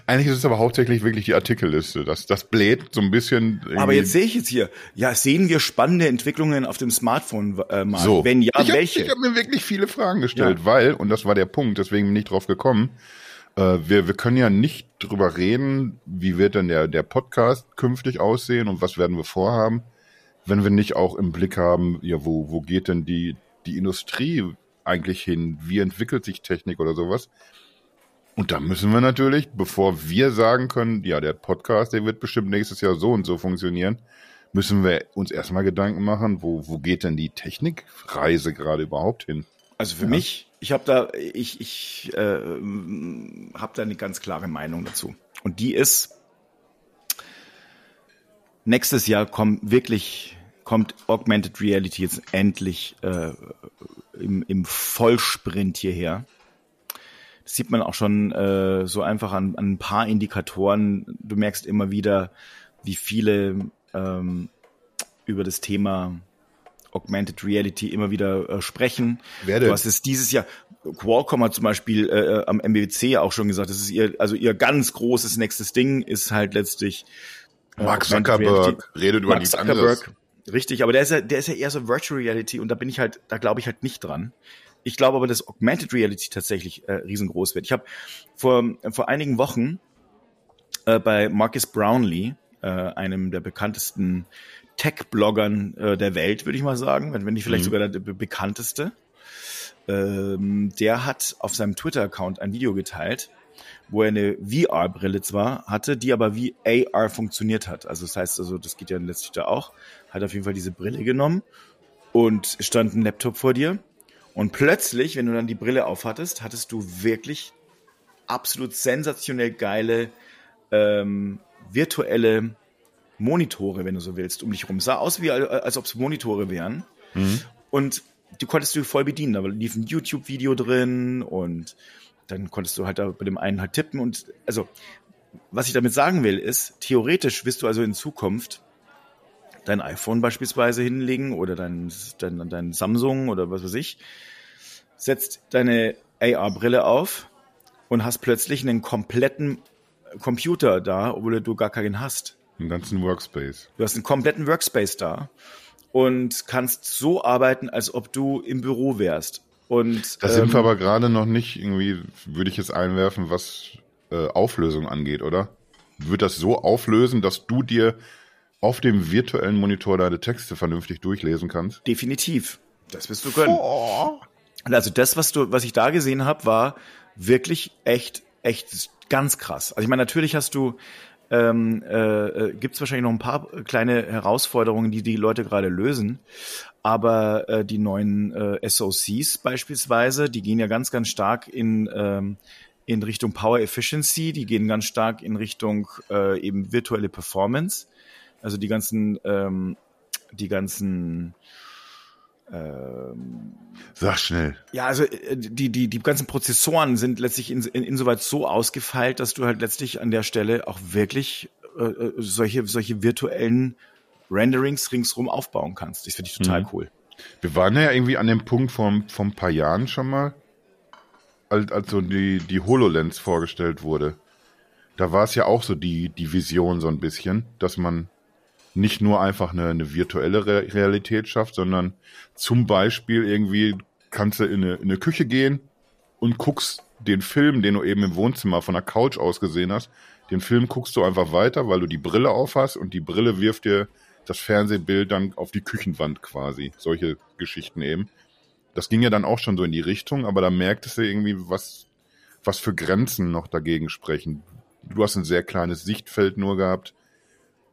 B: eigentlich ist es aber hauptsächlich wirklich die Artikelliste. Das, das bläht so ein bisschen.
A: Aber jetzt sehe ich jetzt hier, ja, sehen wir spannende Entwicklungen auf dem Smartphone äh, mal?
B: So.
A: Wenn ja,
B: ich hab,
A: welche?
B: Ich habe mir wirklich viele Fragen gestellt,
A: Ja.
B: weil, und das war der Punkt, deswegen bin ich drauf gekommen, äh, wir, wir können ja nicht drüber reden, wie wird denn der, der Podcast künftig aussehen und was werden wir vorhaben, wenn wir nicht auch im Blick haben, ja, wo, wo geht denn die, die Industrie eigentlich hin? Wie entwickelt sich Technik oder sowas? Und da müssen wir natürlich, bevor wir sagen können, ja, der Podcast, der wird bestimmt nächstes Jahr so und so funktionieren, müssen wir uns erstmal Gedanken machen, wo, wo geht denn die Technikreise gerade überhaupt hin?
A: Also für mich, ich habe da, ich, ich äh, habe da eine ganz klare Meinung dazu. Und die ist, nächstes Jahr kommt wirklich, kommt Augmented Reality jetzt endlich äh, im, im Vollsprint hierher. Das sieht man auch schon äh, so einfach an, an ein paar Indikatoren. Du merkst immer wieder, wie viele ähm, über das Thema Augmented Reality immer wieder äh, sprechen.
B: Wer denn?
A: Du hast es dieses Jahr, Qualcomm hat zum Beispiel äh, am MWC auch schon gesagt, das ist ihr, also ihr ganz großes nächstes Ding ist halt letztlich äh,
B: Mark Zuckerberg redet über
A: Mark
B: nichts
A: Zuckerberg,
B: anderes.
A: Richtig, aber der ist ja, der ist ja eher so Virtual Reality und da bin ich halt, da glaube ich halt nicht dran. Ich glaube aber, dass Augmented Reality tatsächlich äh, riesengroß wird. Ich habe vor, vor einigen Wochen äh, bei Marcus Brownlee, äh, einem der bekanntesten Tech-Bloggern äh, der Welt, würde ich mal sagen, wenn wenn nicht vielleicht
B: Mhm.
A: sogar der be bekannteste, ähm, der hat auf seinem Twitter-Account ein Video geteilt, wo er eine VR-Brille zwar hatte, die aber wie AR funktioniert hat. Also das heißt, also das geht ja letztlich da auch. Hat auf jeden Fall diese Brille genommen und stand ein Laptop vor dir. Und plötzlich, wenn du dann die Brille aufhattest, hattest du wirklich absolut sensationell geile ähm, virtuelle Monitore, wenn du so willst, um dich rum. Sah aus wie als ob es Monitore wären. Und du konntest du voll bedienen. Da lief ein YouTube-Video drin und dann konntest du halt da bei dem einen halt tippen. Und also, was ich damit sagen will, ist, theoretisch wirst du also in Zukunft dein iPhone beispielsweise hinlegen oder dein, dein, dein Samsung oder was weiß ich, setzt deine AR-Brille auf und hast plötzlich einen kompletten Computer da, obwohl du gar keinen hast.
B: Einen ganzen Workspace.
A: Du hast einen kompletten Workspace da und kannst so arbeiten, als ob du im Büro wärst. Und
B: Da sind
A: ähm,
B: wir aber gerade noch nicht irgendwie, würde ich jetzt einwerfen, was äh, Auflösung angeht, oder? Wird das so auflösen, dass du dir auf dem virtuellen Monitor deine Texte vernünftig durchlesen kannst?
A: definitiv. Das wirst du können. Und Also das, was du, was ich da gesehen habe, war wirklich echt, echt ganz krass. Also ich meine, natürlich hast du, ähm, äh, äh, gibt es wahrscheinlich noch ein paar kleine Herausforderungen, die die Leute gerade lösen. Aber äh, die neuen äh, SOCs beispielsweise, die gehen ja ganz, ganz stark in ähm, in Richtung Power Efficiency, die gehen ganz stark in Richtung äh, eben virtuelle Performance. Also die ganzen, ähm, die ganzen
B: Sag schnell.
A: ja, also äh, die, die, die ganzen Prozessoren sind letztlich in, in, insoweit so ausgefeilt, dass du halt letztlich an der Stelle auch wirklich äh, äh, solche, solche virtuellen Renderings ringsrum aufbauen kannst. Das finde ich total cool.
B: Wir waren ja irgendwie an dem Punkt vom, vom paar Jahren schon mal, als, als so die, die HoloLens vorgestellt wurde. Da war es ja auch so die, die Vision so ein bisschen, dass man nicht nur einfach eine, eine virtuelle Re Realität schafft, sondern zum Beispiel irgendwie kannst du in eine, in eine Küche gehen und guckst den Film, den du eben im Wohnzimmer von der Couch aus gesehen hast, den Film guckst du einfach weiter, weil du die Brille auf hast und die Brille wirft dir das Fernsehbild dann auf die Küchenwand quasi. Solche Geschichten eben. Das ging ja dann auch schon so in die Richtung, aber da merktest du irgendwie, was, was für Grenzen noch dagegen sprechen. Du hast ein sehr kleines Sichtfeld nur gehabt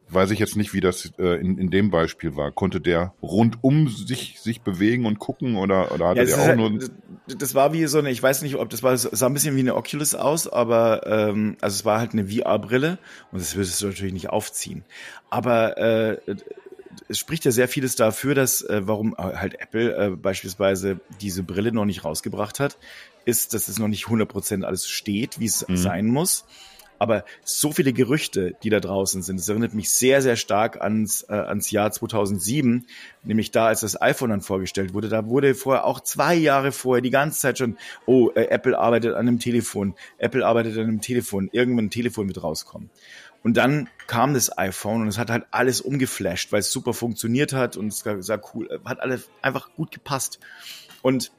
B: weiß ich jetzt nicht, wie das äh, in, in dem Beispiel war. Konnte der rundum sich, sich bewegen und gucken oder, oder hatte ja, der auch
A: halt,
B: nur.
A: Das war wie so eine, ich weiß nicht, ob das war, sah ein bisschen wie eine Oculus aus, aber ähm, also es war halt eine VR-Brille und das würdest du natürlich nicht aufziehen. Aber äh, es spricht ja sehr vieles dafür, dass äh, warum halt Apple äh, beispielsweise diese Brille noch nicht rausgebracht hat, ist, dass es noch nicht 100% alles steht, wie es mhm. sein muss. Aber so viele Gerüchte, die da draußen sind, das erinnert mich sehr, sehr stark ans, äh, ans Jahr 2007, nämlich da, als das iPhone dann vorgestellt wurde. Da wurde vorher auch zwei Jahre vorher die ganze Zeit schon, oh, äh, Apple arbeitet an einem Telefon, Apple arbeitet an einem Telefon, irgendwann ein Telefon wird rauskommen. Und dann kam das iPhone und es hat halt alles umgeflasht, weil es super funktioniert hat und es sah cool, äh, hat alles einfach gut gepasst. Und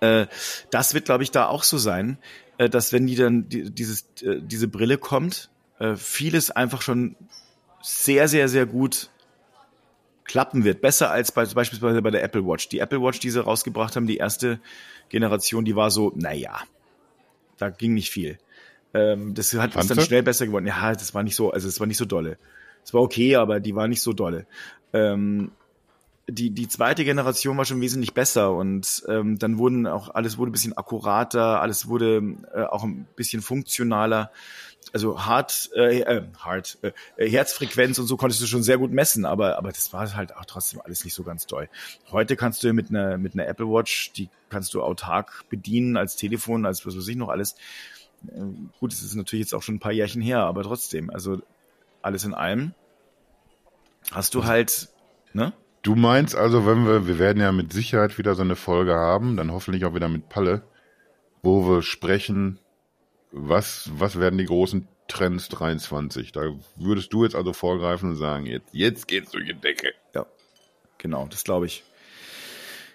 A: äh, das wird, glaube ich, da auch so sein, äh, dass wenn die dann die, dieses, äh, diese Brille kommt, äh, vieles einfach schon sehr, sehr, sehr gut klappen wird. Besser als bei, beispielsweise bei der Apple Watch. Die Apple Watch, die sie rausgebracht haben, die erste Generation, die war so, naja, da ging nicht viel. Ähm, das hat ist dann schnell besser geworden. Ja, das war nicht so, also es war nicht so dolle. Es war okay, aber die war nicht so dolle. Ähm, die, die zweite Generation war schon wesentlich besser und ähm, dann wurden auch, alles wurde ein bisschen akkurater, alles wurde äh, auch ein bisschen funktionaler. Also hart, äh, äh, hart, äh, Herzfrequenz und so konntest du schon sehr gut messen, aber, aber das war halt auch trotzdem alles nicht so ganz toll. Heute kannst du mit einer, mit einer Apple Watch, die kannst du autark bedienen als Telefon, als was weiß ich noch alles. Äh, gut, es ist natürlich jetzt auch schon ein paar Jährchen her, aber trotzdem, also alles in allem hast du halt, ne?
B: Du meinst also, wenn wir, wir werden ja mit Sicherheit wieder so eine Folge haben, dann hoffentlich auch wieder mit Palle, wo wir sprechen, was, was werden die großen Trends 23? Da würdest du jetzt also vorgreifen und sagen, jetzt, jetzt geht's durch die Decke.
A: Ja, genau, das glaube ich.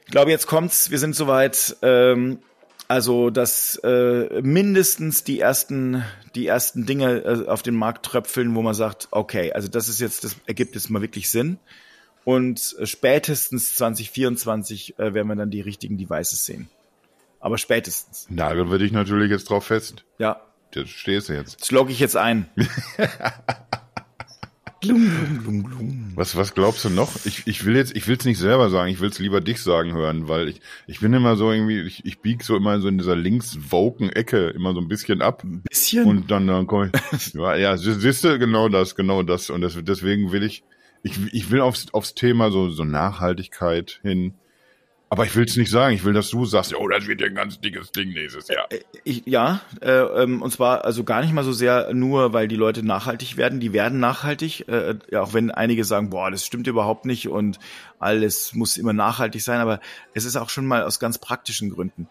A: Ich glaube, jetzt kommt's, wir sind soweit. Ähm, also, dass äh, mindestens die ersten, die ersten Dinge äh, auf den Markt tröpfeln, wo man sagt, okay, also das ist jetzt, das ergibt jetzt mal wirklich Sinn. Und äh, spätestens 2024 äh, werden wir dann die richtigen Devices sehen. Aber spätestens.
B: Nageln würde ich natürlich jetzt drauf fest.
A: Ja.
B: Das stehst du jetzt.
A: Das logge ich jetzt ein.
B: glum, glum, glum, glum. Was, was glaubst du noch? Ich, ich will jetzt, ich will es nicht selber sagen, ich will es lieber dich sagen hören, weil ich, ich bin immer so irgendwie, ich, ich bieg so immer so in dieser links-woken Ecke immer so ein bisschen ab.
A: Ein bisschen?
B: Und dann, dann komme ich, ja, ja, siehst du, genau das, genau das. Und das, deswegen will ich, ich, ich will aufs, aufs Thema so, so Nachhaltigkeit hin. Aber ich will es nicht sagen. Ich will, dass du sagst, oh, das wird ja ein ganz dickes Ding nächstes Jahr. Äh,
A: ich, ja, äh, ähm, und zwar also gar nicht mal so sehr nur, weil die Leute nachhaltig werden. Die werden nachhaltig, äh, ja, auch wenn einige sagen, boah, das stimmt überhaupt nicht und alles muss immer nachhaltig sein. Aber es ist auch schon mal aus ganz praktischen Gründen.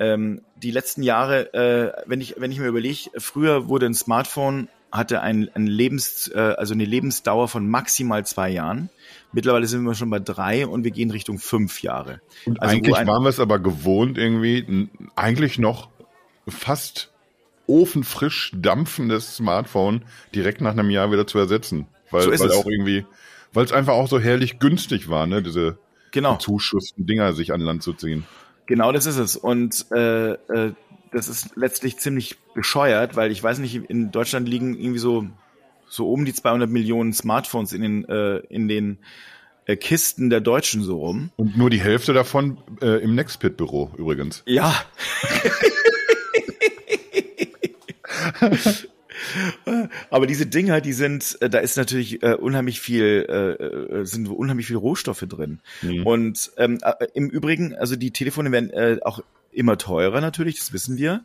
A: Ähm, die letzten Jahre, äh, wenn ich wenn ich mir überlege, früher wurde ein Smartphone hatte ein, ein Lebens, äh, also eine Lebensdauer von maximal zwei Jahren. Mittlerweile sind wir schon bei drei und wir gehen Richtung fünf Jahre.
B: Und also eigentlich waren wir es aber gewohnt, irgendwie eigentlich noch fast ofenfrisch dampfendes Smartphone direkt nach einem Jahr wieder zu ersetzen. Weil, so weil auch irgendwie, weil es einfach auch so herrlich günstig war, ne, diese
A: genau.
B: Zuschüssen Dinger sich an Land zu ziehen.
A: Genau, das ist es. Und äh, äh, das ist letztlich ziemlich bescheuert, weil ich weiß nicht, in Deutschland liegen irgendwie so so um die 200 Millionen Smartphones in den äh, in den äh, Kisten der Deutschen so rum.
B: Und nur die Hälfte davon äh, im Nextpit Büro übrigens.
A: Ja. Aber diese Dinger, die sind, äh, da ist natürlich äh, unheimlich viel, äh, äh, sind unheimlich viel Rohstoffe drin. Mhm. Und ähm, äh, im Übrigen, also die Telefone werden äh, auch immer teurer natürlich, das wissen wir.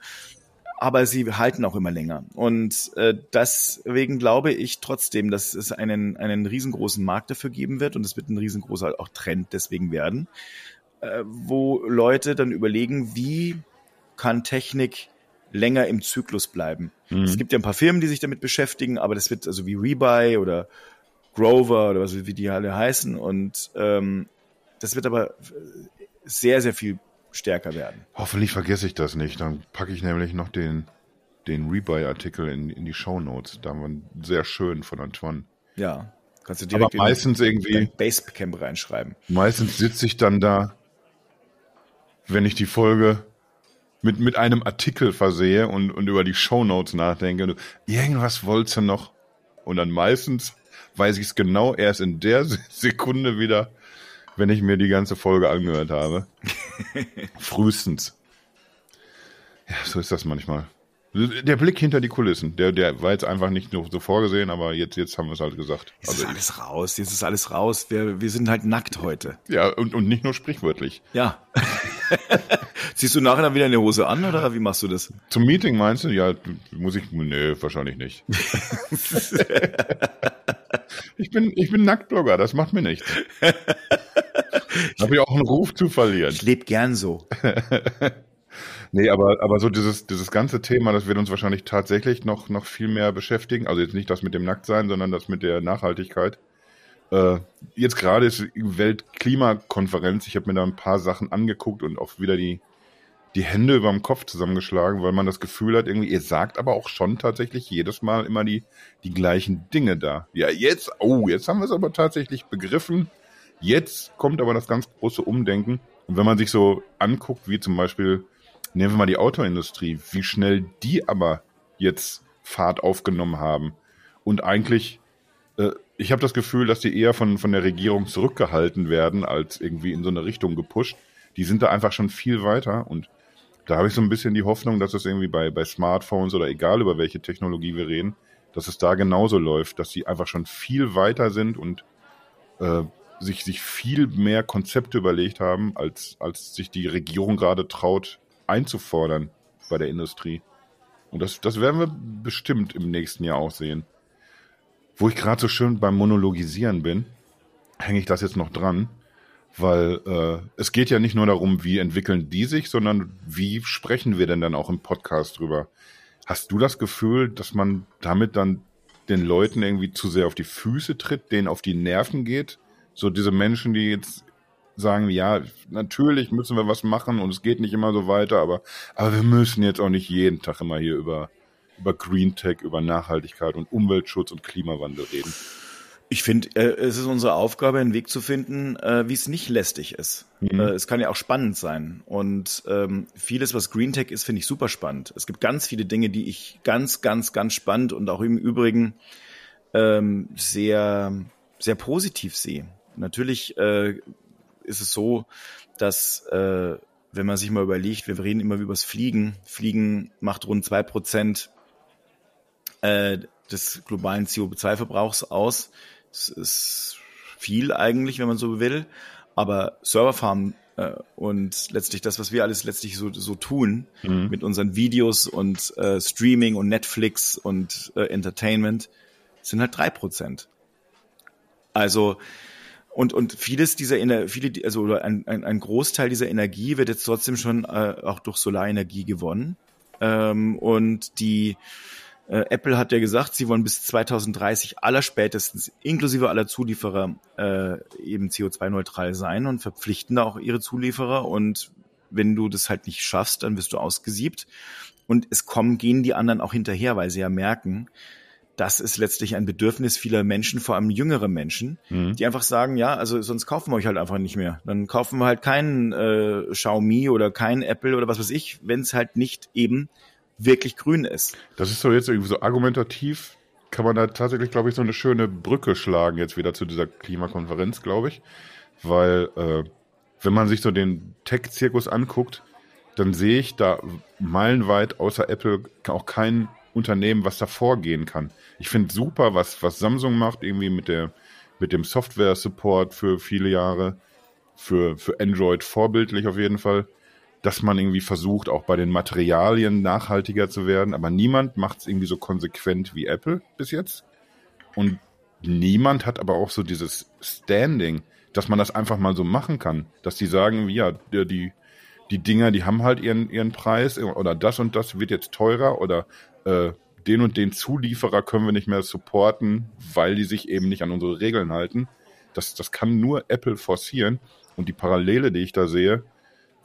A: Aber sie halten auch immer länger. Und äh, deswegen glaube ich trotzdem, dass es einen, einen riesengroßen Markt dafür geben wird und es wird ein riesengroßer auch Trend deswegen werden, äh, wo Leute dann überlegen, wie kann Technik länger im Zyklus bleiben. Mhm. Es gibt ja ein paar Firmen, die sich damit beschäftigen, aber das wird also wie Rebuy oder Grover oder was wie die alle heißen und ähm, das wird aber sehr sehr viel stärker werden.
B: Hoffentlich vergesse ich das nicht. Dann packe ich nämlich noch den, den Rebuy-Artikel in, in die Show Notes. Da war sehr schön von Antoine.
A: Ja, kannst du direkt
B: Aber meistens irgendwie
A: Basecamp reinschreiben.
B: Meistens sitze ich dann da, wenn ich die Folge mit, mit einem Artikel versehe und, und über die Show Notes nachdenke. Und irgendwas wolltest du noch. Und dann meistens weiß ich es genau erst in der Sekunde wieder, wenn ich mir die ganze Folge angehört habe. Frühestens. Ja, so ist das manchmal. Der Blick hinter die Kulissen, der, der war jetzt einfach nicht nur so vorgesehen, aber jetzt, jetzt haben wir es halt gesagt.
A: Jetzt also, ist alles raus, jetzt ist alles raus. Wir, wir sind halt nackt heute.
B: Ja, und, und nicht nur sprichwörtlich.
A: Ja. Ziehst du nachher dann wieder eine Hose an oder wie machst du das?
B: Zum Meeting meinst du? Ja, muss ich. Nee, wahrscheinlich nicht. ich, bin, ich bin Nacktblogger, das macht mir nichts. Habe ich auch einen Ruf zu verlieren.
A: Ich lebe gern so.
B: nee, aber, aber so dieses, dieses ganze Thema, das wird uns wahrscheinlich tatsächlich noch, noch viel mehr beschäftigen. Also jetzt nicht das mit dem Nacktsein, sondern das mit der Nachhaltigkeit. Äh, jetzt gerade ist Weltklimakonferenz. Ich habe mir da ein paar Sachen angeguckt und auch wieder die, die Hände über dem Kopf zusammengeschlagen, weil man das Gefühl hat, irgendwie, ihr sagt aber auch schon tatsächlich jedes Mal immer die, die gleichen Dinge da. Ja, jetzt, oh, jetzt haben wir es aber tatsächlich begriffen. Jetzt kommt aber das ganz große Umdenken. Und wenn man sich so anguckt, wie zum Beispiel, nehmen wir mal die Autoindustrie, wie schnell die aber jetzt Fahrt aufgenommen haben. Und eigentlich, ich habe das Gefühl, dass die eher von, von der Regierung zurückgehalten werden, als irgendwie in so eine Richtung gepusht. Die sind da einfach schon viel weiter und da habe ich so ein bisschen die Hoffnung, dass es irgendwie bei, bei Smartphones oder egal über welche Technologie wir reden, dass es da genauso läuft, dass sie einfach schon viel weiter sind und äh, sich, sich viel mehr Konzepte überlegt haben, als, als sich die Regierung gerade traut einzufordern bei der Industrie. Und das, das werden wir bestimmt im nächsten Jahr auch sehen. Wo ich gerade so schön beim Monologisieren bin, hänge ich das jetzt noch dran, weil äh, es geht ja nicht nur darum, wie entwickeln die sich, sondern wie sprechen wir denn dann auch im Podcast drüber. Hast du das Gefühl, dass man damit dann den Leuten irgendwie zu sehr auf die Füße tritt, denen auf die Nerven geht? So diese Menschen, die jetzt sagen, ja, natürlich müssen wir was machen und es geht nicht immer so weiter, aber, aber wir müssen jetzt auch nicht jeden Tag immer hier über, über Green Tech, über Nachhaltigkeit und Umweltschutz und Klimawandel reden.
A: Ich finde, äh, es ist unsere Aufgabe, einen Weg zu finden, äh, wie es nicht lästig ist. Mhm. Äh, es kann ja auch spannend sein. Und ähm, vieles, was Green Tech ist, finde ich super spannend. Es gibt ganz viele Dinge, die ich ganz, ganz, ganz spannend und auch im Übrigen ähm, sehr, sehr positiv sehe. Natürlich äh, ist es so, dass äh, wenn man sich mal überlegt, wir reden immer über das Fliegen. Fliegen macht rund zwei Prozent äh, des globalen CO2-Verbrauchs aus. Das ist viel eigentlich, wenn man so will. Aber Serverfarmen äh, und letztlich das, was wir alles letztlich so, so tun mhm. mit unseren Videos und äh, Streaming und Netflix und äh, Entertainment, sind halt drei Prozent. Also und, und vieles dieser Ener viele, also ein, ein, ein Großteil dieser Energie wird jetzt trotzdem schon äh, auch durch Solarenergie gewonnen. Ähm, und die äh, Apple hat ja gesagt, sie wollen bis 2030 aller spätestens, inklusive aller Zulieferer, äh, eben CO2-neutral sein und verpflichten da auch ihre Zulieferer. Und wenn du das halt nicht schaffst, dann wirst du ausgesiebt. Und es kommen, gehen die anderen auch hinterher, weil sie ja merken, das ist letztlich ein Bedürfnis vieler Menschen, vor allem jüngere Menschen, mhm. die einfach sagen, ja, also sonst kaufen wir euch halt einfach nicht mehr. Dann kaufen wir halt keinen äh, Xiaomi oder keinen Apple oder was weiß ich, wenn es halt nicht eben wirklich grün ist.
B: Das ist so jetzt irgendwie so argumentativ, kann man da tatsächlich, glaube ich, so eine schöne Brücke schlagen jetzt wieder zu dieser Klimakonferenz, glaube ich. Weil äh, wenn man sich so den Tech-Zirkus anguckt, dann sehe ich da meilenweit außer Apple auch kein Unternehmen, was da vorgehen kann. Ich finde super, was, was Samsung macht, irgendwie mit der, mit dem Software-Support für viele Jahre, für, für Android vorbildlich auf jeden Fall, dass man irgendwie versucht, auch bei den Materialien nachhaltiger zu werden, aber niemand macht es irgendwie so konsequent wie Apple bis jetzt. Und niemand hat aber auch so dieses Standing, dass man das einfach mal so machen kann, dass die sagen, ja, die, die Dinger, die haben halt ihren, ihren Preis oder das und das wird jetzt teurer oder äh, den und den Zulieferer können wir nicht mehr supporten, weil die sich eben nicht an unsere Regeln halten. Das, das kann nur Apple forcieren. Und die Parallele, die ich da sehe,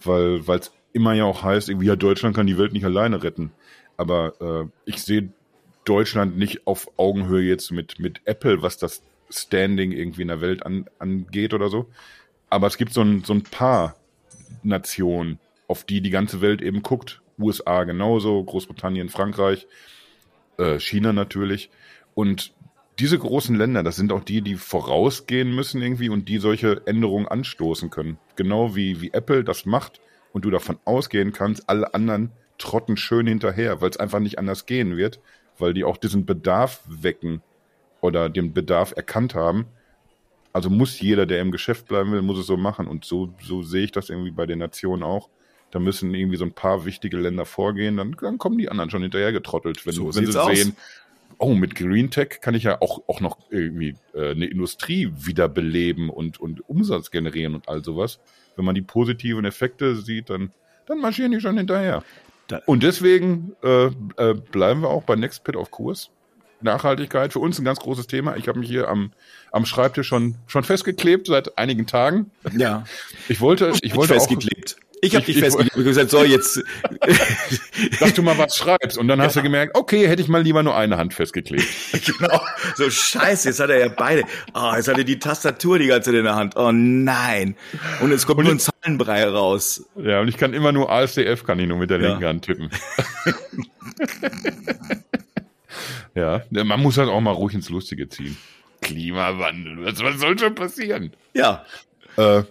B: weil es immer ja auch heißt, irgendwie ja, Deutschland kann die Welt nicht alleine retten. Aber äh, ich sehe Deutschland nicht auf Augenhöhe jetzt mit, mit Apple, was das Standing irgendwie in der Welt an, angeht oder so. Aber es gibt so ein, so ein paar Nationen, auf die die ganze Welt eben guckt. USA genauso, Großbritannien, Frankreich, äh, China natürlich. Und diese großen Länder, das sind auch die, die vorausgehen müssen irgendwie und die solche Änderungen anstoßen können. Genau wie, wie Apple das macht und du davon ausgehen kannst, alle anderen trotten schön hinterher, weil es einfach nicht anders gehen wird, weil die auch diesen Bedarf wecken oder den Bedarf erkannt haben. Also muss jeder, der im Geschäft bleiben will, muss es so machen. Und so, so sehe ich das irgendwie bei den Nationen auch. Da müssen irgendwie so ein paar wichtige Länder vorgehen, dann, dann kommen die anderen schon hinterher getrottelt, wenn, so wenn sie aus. sehen, oh, mit Green Tech kann ich ja auch, auch noch irgendwie äh, eine Industrie wiederbeleben und, und Umsatz generieren und all sowas. Wenn man die positiven Effekte sieht, dann, dann marschieren die schon hinterher. Und deswegen äh, äh, bleiben wir auch bei NextPit auf Kurs. Nachhaltigkeit für uns ein ganz großes Thema. Ich habe mich hier am, am Schreibtisch schon, schon festgeklebt seit einigen Tagen.
A: Ja.
B: Ich wollte, ich wollte
A: festgeklebt. Auch, ich habe dich festgelegt und gesagt, so jetzt.
B: Dass du mal was schreibst und dann hast ja. du gemerkt, okay, hätte ich mal lieber nur eine Hand festgeklebt.
A: genau. So scheiße, jetzt hat er ja beide. Ah, oh, jetzt hat er die Tastatur die ganze Zeit in der Hand. Oh nein. Und jetzt kommt und nur ein Zahlenbrei raus.
B: Ja, und ich kann immer nur ASDF, kann ich nur mit der ja. linken Hand tippen. ja, man muss halt auch mal ruhig ins Lustige ziehen. Klimawandel, was, was soll schon passieren?
A: Ja.
B: Äh,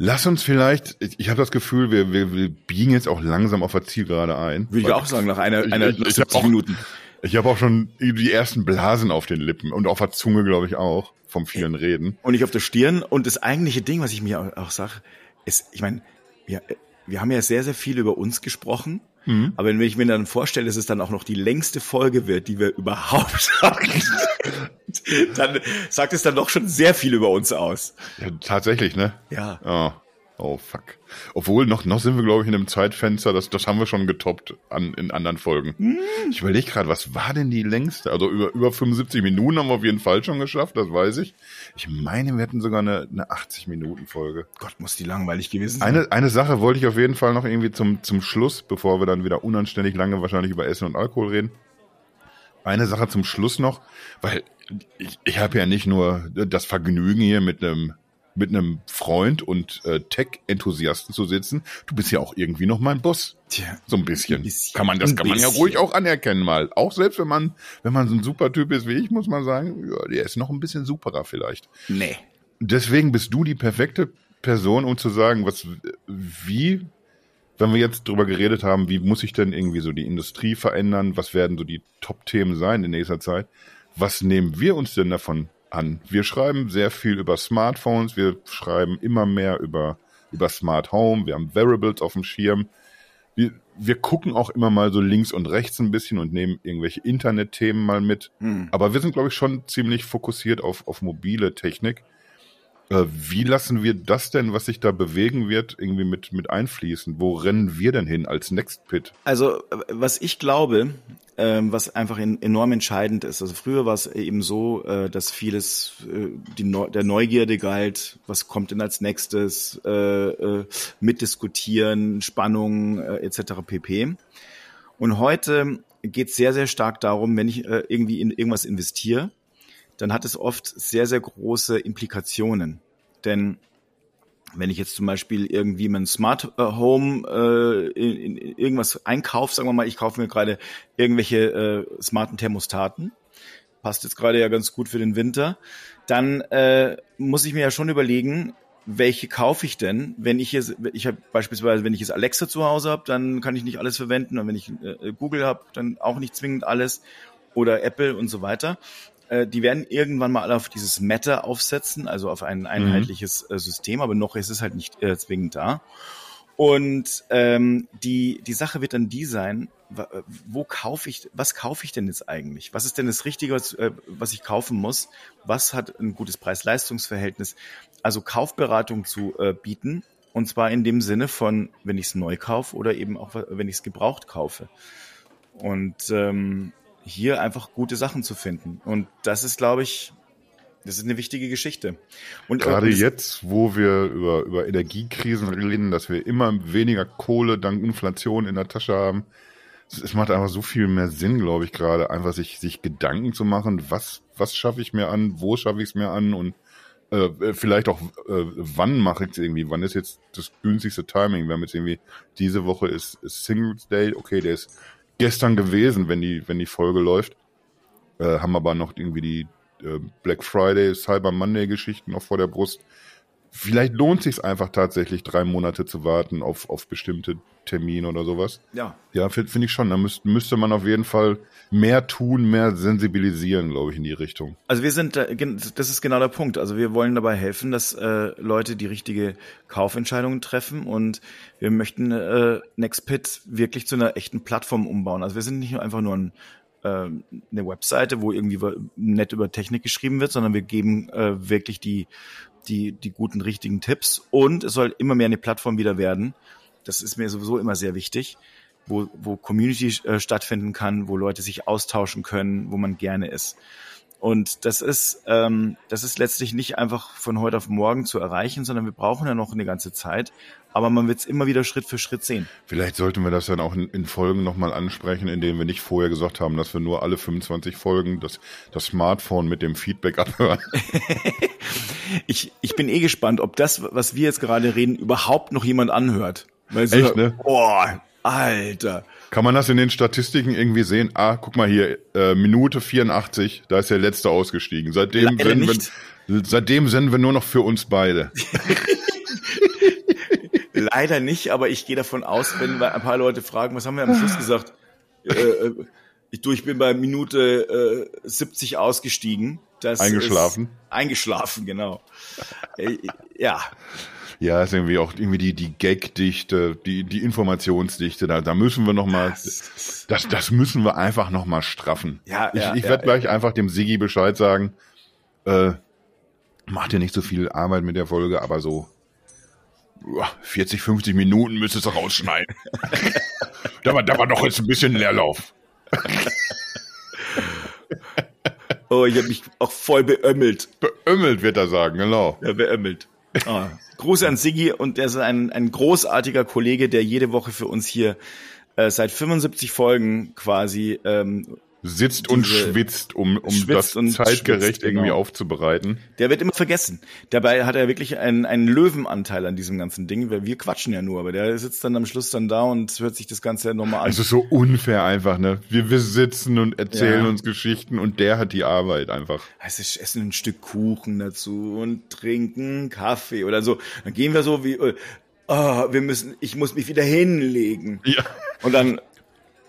B: Lass uns vielleicht, ich, ich habe das Gefühl, wir, wir, wir biegen jetzt auch langsam auf der Zielgerade ein.
A: Würde ich auch sagen, nach einer, einer ich, ich, ich auch, Minuten.
B: Ich habe auch schon die ersten Blasen auf den Lippen und auf der Zunge, glaube ich, auch, vom vielen Reden.
A: Und ich auf der Stirn. Und das eigentliche Ding, was ich mir auch, auch sage, ist, ich meine, wir, wir haben ja sehr, sehr viel über uns gesprochen. Mhm. Aber wenn ich mir dann vorstelle, dass es dann auch noch die längste Folge wird, die wir überhaupt haben, dann sagt es dann doch schon sehr viel über uns aus.
B: Ja, tatsächlich, ne?
A: Ja.
B: Oh. Oh fuck. Obwohl, noch, noch sind wir, glaube ich, in einem Zeitfenster, das, das haben wir schon getoppt an, in anderen Folgen. Mm. Ich überlege gerade, was war denn die längste? Also über, über 75 Minuten haben wir auf jeden Fall schon geschafft, das weiß ich. Ich meine, wir hätten sogar eine, eine 80-Minuten-Folge.
A: Gott, muss die langweilig gewesen
B: sein. Eine, eine Sache wollte ich auf jeden Fall noch irgendwie zum, zum Schluss, bevor wir dann wieder unanständig lange wahrscheinlich über Essen und Alkohol reden. Eine Sache zum Schluss noch, weil ich, ich habe ja nicht nur das Vergnügen hier mit einem mit einem Freund und äh, Tech-Enthusiasten zu sitzen. Du bist ja auch irgendwie noch mein Boss. Tja, so ein bisschen. Ein bisschen kann man das kann man ja ruhig auch anerkennen mal. Auch selbst wenn man wenn man so ein super Typ ist wie ich, muss man sagen, ja, der ist noch ein bisschen superer vielleicht.
A: Nee.
B: Deswegen bist du die perfekte Person, um zu sagen, was wie wenn wir jetzt drüber geredet haben, wie muss sich denn irgendwie so die Industrie verändern? Was werden so die Top-Themen sein in nächster Zeit? Was nehmen wir uns denn davon an. Wir schreiben sehr viel über Smartphones, wir schreiben immer mehr über, über Smart Home, wir haben Variables auf dem Schirm. Wir, wir gucken auch immer mal so links und rechts ein bisschen und nehmen irgendwelche Internetthemen mal mit. Hm. Aber wir sind, glaube ich, schon ziemlich fokussiert auf, auf mobile Technik. Äh, wie lassen wir das denn, was sich da bewegen wird, irgendwie mit, mit einfließen? Wo rennen wir denn hin als Next Pit?
A: Also, was ich glaube, ähm, was einfach in, enorm entscheidend ist. Also früher war es eben so, äh, dass vieles äh, der Neugierde galt, was kommt denn als nächstes, äh, äh, mitdiskutieren, Spannung äh, etc. pp. Und heute geht es sehr, sehr stark darum, wenn ich äh, irgendwie in irgendwas investiere, dann hat es oft sehr, sehr große Implikationen. Denn wenn ich jetzt zum Beispiel irgendwie mein Smart äh, Home äh, in, in irgendwas einkaufe, sagen wir mal, ich kaufe mir gerade irgendwelche äh, smarten Thermostaten, passt jetzt gerade ja ganz gut für den Winter, dann äh, muss ich mir ja schon überlegen, welche kaufe ich denn? Wenn ich jetzt, ich habe beispielsweise, wenn ich jetzt Alexa zu Hause habe, dann kann ich nicht alles verwenden. Und wenn ich äh, Google habe, dann auch nicht zwingend alles. Oder Apple und so weiter. Äh, die werden irgendwann mal alle auf dieses Meta aufsetzen, also auf ein einheitliches mhm. System, aber noch ist es halt nicht äh, zwingend da. Und ähm, die, die Sache wird dann die sein, wo kaufe ich, was kaufe ich denn jetzt eigentlich? Was ist denn das Richtige, was, äh, was ich kaufen muss? Was hat ein gutes Preis-Leistungs-Verhältnis? Also Kaufberatung zu äh, bieten. Und zwar in dem Sinne von, wenn ich es neu kaufe oder eben auch, wenn ich es gebraucht kaufe. Und ähm, hier einfach gute Sachen zu finden. Und das ist, glaube ich, das ist eine wichtige Geschichte. Und
B: gerade jetzt, wo wir über, über Energiekrisen reden, dass wir immer weniger Kohle dank Inflation in der Tasche haben, es macht einfach so viel mehr Sinn, glaube ich, gerade einfach sich, sich Gedanken zu machen, was, was schaffe ich mir an, wo schaffe ich es mir an und äh, vielleicht auch, äh, wann mache ich es irgendwie, wann ist jetzt das günstigste Timing? Wir haben jetzt irgendwie, diese Woche ist, ist Singles Day, okay, der ist gestern gewesen, wenn die, wenn die Folge läuft. Äh, haben aber noch irgendwie die äh, Black Friday, Cyber Monday Geschichten noch vor der Brust vielleicht lohnt sich einfach tatsächlich, drei Monate zu warten auf, auf bestimmte Termine oder sowas.
A: Ja.
B: Ja, finde find ich schon. Da müsste, müsste man auf jeden Fall mehr tun, mehr sensibilisieren, glaube ich, in die Richtung.
A: Also wir sind, das ist genau der Punkt. Also wir wollen dabei helfen, dass äh, Leute die richtige Kaufentscheidungen treffen und wir möchten äh, NextPit wirklich zu einer echten Plattform umbauen. Also wir sind nicht nur einfach nur ein äh, eine Webseite, wo irgendwie nett über Technik geschrieben wird, sondern wir geben äh, wirklich die die, die guten, richtigen Tipps. Und es soll immer mehr eine Plattform wieder werden. Das ist mir sowieso immer sehr wichtig, wo, wo Community äh, stattfinden kann, wo Leute sich austauschen können, wo man gerne ist. Und das ist, ähm, das ist letztlich nicht einfach von heute auf morgen zu erreichen, sondern wir brauchen ja noch eine ganze Zeit. Aber man wird es immer wieder Schritt für Schritt sehen.
B: Vielleicht sollten wir das dann auch in, in Folgen nochmal ansprechen, in denen wir nicht vorher gesagt haben, dass wir nur alle 25 Folgen das, das Smartphone mit dem Feedback abhören.
A: ich, ich bin eh gespannt, ob das, was wir jetzt gerade reden, überhaupt noch jemand anhört.
B: Weil so, Echt, ne?
A: Boah, Alter.
B: Kann man das in den Statistiken irgendwie sehen? Ah, guck mal hier, äh, Minute 84, da ist der letzte ausgestiegen. Seitdem senden, wir, seitdem senden wir nur noch für uns beide.
A: Leider nicht, aber ich gehe davon aus, wenn ein paar Leute fragen, was haben wir am Schluss gesagt? Äh, äh, ich, du, ich bin bei Minute äh, 70 ausgestiegen.
B: Das eingeschlafen?
A: eingeschlafen, genau. Äh, ja.
B: Ja, ist irgendwie auch irgendwie die, die Gagdichte, die, die Informationsdichte, da, da müssen wir nochmal, das, das müssen wir einfach nochmal straffen.
A: Ja,
B: ich
A: ja,
B: ich
A: ja,
B: werde gleich einfach dem Siggi Bescheid sagen, äh, macht ja nicht so viel Arbeit mit der Folge, aber so 40, 50 Minuten müsstest du rausschneiden. da, war, da war doch jetzt ein bisschen Leerlauf.
A: oh, ich habe mich auch voll beömmelt.
B: Beömmelt wird er sagen, genau.
A: Ja, beömmelt. Ah. Gruß an Siggi und der ist ein, ein großartiger Kollege, der jede Woche für uns hier äh, seit 75 Folgen quasi ähm,
B: sitzt und schwitzt, um, um das zeitgerecht schwitzt, irgendwie genau. aufzubereiten.
A: Der wird immer vergessen. Dabei hat er wirklich einen, einen Löwenanteil an diesem ganzen Ding, weil wir quatschen ja nur, aber der sitzt dann am Schluss dann da und hört sich das Ganze nochmal an.
B: Es ist so unfair einfach, ne? Wir, wir sitzen und erzählen ja. uns Geschichten und der hat die Arbeit einfach.
A: Also essen ein Stück Kuchen dazu und trinken Kaffee oder so. Dann gehen wir so wie, oh, wir müssen, ich muss mich wieder hinlegen.
B: Ja.
A: Und dann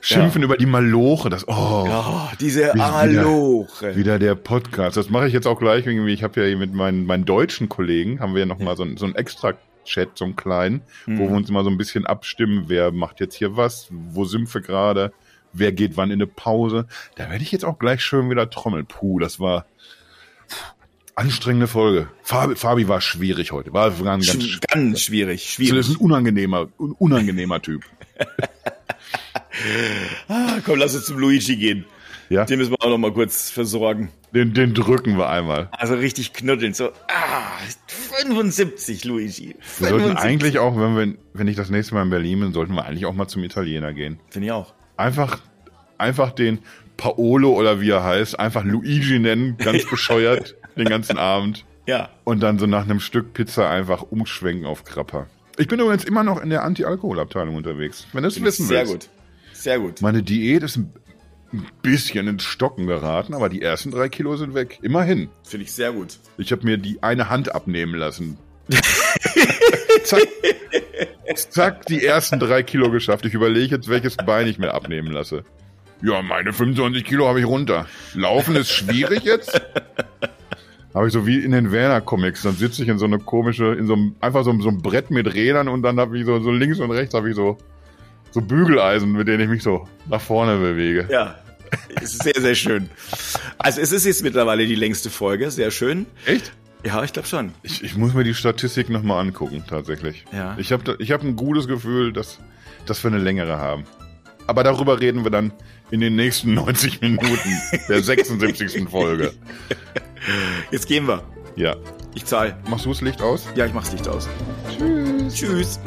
B: Schimpfen ja. über die Maloche, das oh,
A: ja, diese Maloche.
B: Wieder, wieder, der Podcast. Das mache ich jetzt auch gleich irgendwie. Ich habe ja mit meinen, meinen deutschen Kollegen haben wir ja noch mal so, so einen extra Chat, so einen kleinen, mhm. wo wir uns immer so ein bisschen abstimmen, wer macht jetzt hier was, wo sind wir gerade, wer geht wann in eine Pause. Da werde ich jetzt auch gleich schön wieder trommeln. Puh, das war anstrengende Folge. Fabi, Fabi war schwierig heute. War ganz,
A: ganz, ganz schwierig. Schwierig.
B: Das ist ein unangenehmer, unangenehmer Typ.
A: ah, komm, lass uns zum Luigi gehen.
B: Ja.
A: Den müssen wir auch noch mal kurz versorgen.
B: Den, den drücken wir einmal.
A: Also richtig knuddeln. So, ah, 75, Luigi. 75.
B: Wir sollten eigentlich auch, wenn wir, wenn ich das nächste Mal in Berlin bin, sollten wir eigentlich auch mal zum Italiener gehen.
A: Finde ich auch.
B: Einfach, einfach den Paolo oder wie er heißt, einfach Luigi nennen, ganz bescheuert, den ganzen Abend.
A: Ja.
B: Und dann so nach einem Stück Pizza einfach umschwenken auf Krapper. Ich bin übrigens immer noch in der Anti-Alkohol-Abteilung unterwegs. Wenn du es wissen
A: sehr
B: willst.
A: Sehr gut. Sehr gut.
B: Meine Diät ist ein bisschen ins Stocken geraten, aber die ersten drei Kilo sind weg. Immerhin.
A: Finde ich sehr gut.
B: Ich habe mir die eine Hand abnehmen lassen. zack, zack, die ersten drei Kilo geschafft. Ich überlege jetzt, welches Bein ich mir abnehmen lasse. Ja, meine 25 Kilo habe ich runter. Laufen ist schwierig jetzt. Habe ich so wie in den Werner-Comics. Dann sitze ich in so eine komische, in so einem, einfach so, so ein Brett mit Rädern und dann habe ich so, so links und rechts habe ich so so Bügeleisen, mit denen ich mich so nach vorne bewege.
A: Ja, ist sehr, sehr schön. Also es ist jetzt mittlerweile die längste Folge, sehr schön.
B: Echt?
A: Ja, ich glaube schon.
B: Ich, ich muss mir die Statistik nochmal angucken, tatsächlich.
A: Ja.
B: Ich habe ich hab ein gutes Gefühl, dass, dass wir eine längere haben. Aber darüber reden wir dann in den nächsten 90 Minuten der 76. Folge.
A: Jetzt gehen wir.
B: Ja.
A: Ich zahl.
B: Machst du das Licht aus?
A: Ja, ich mach's Licht aus.
B: Tschüss.
A: Tschüss.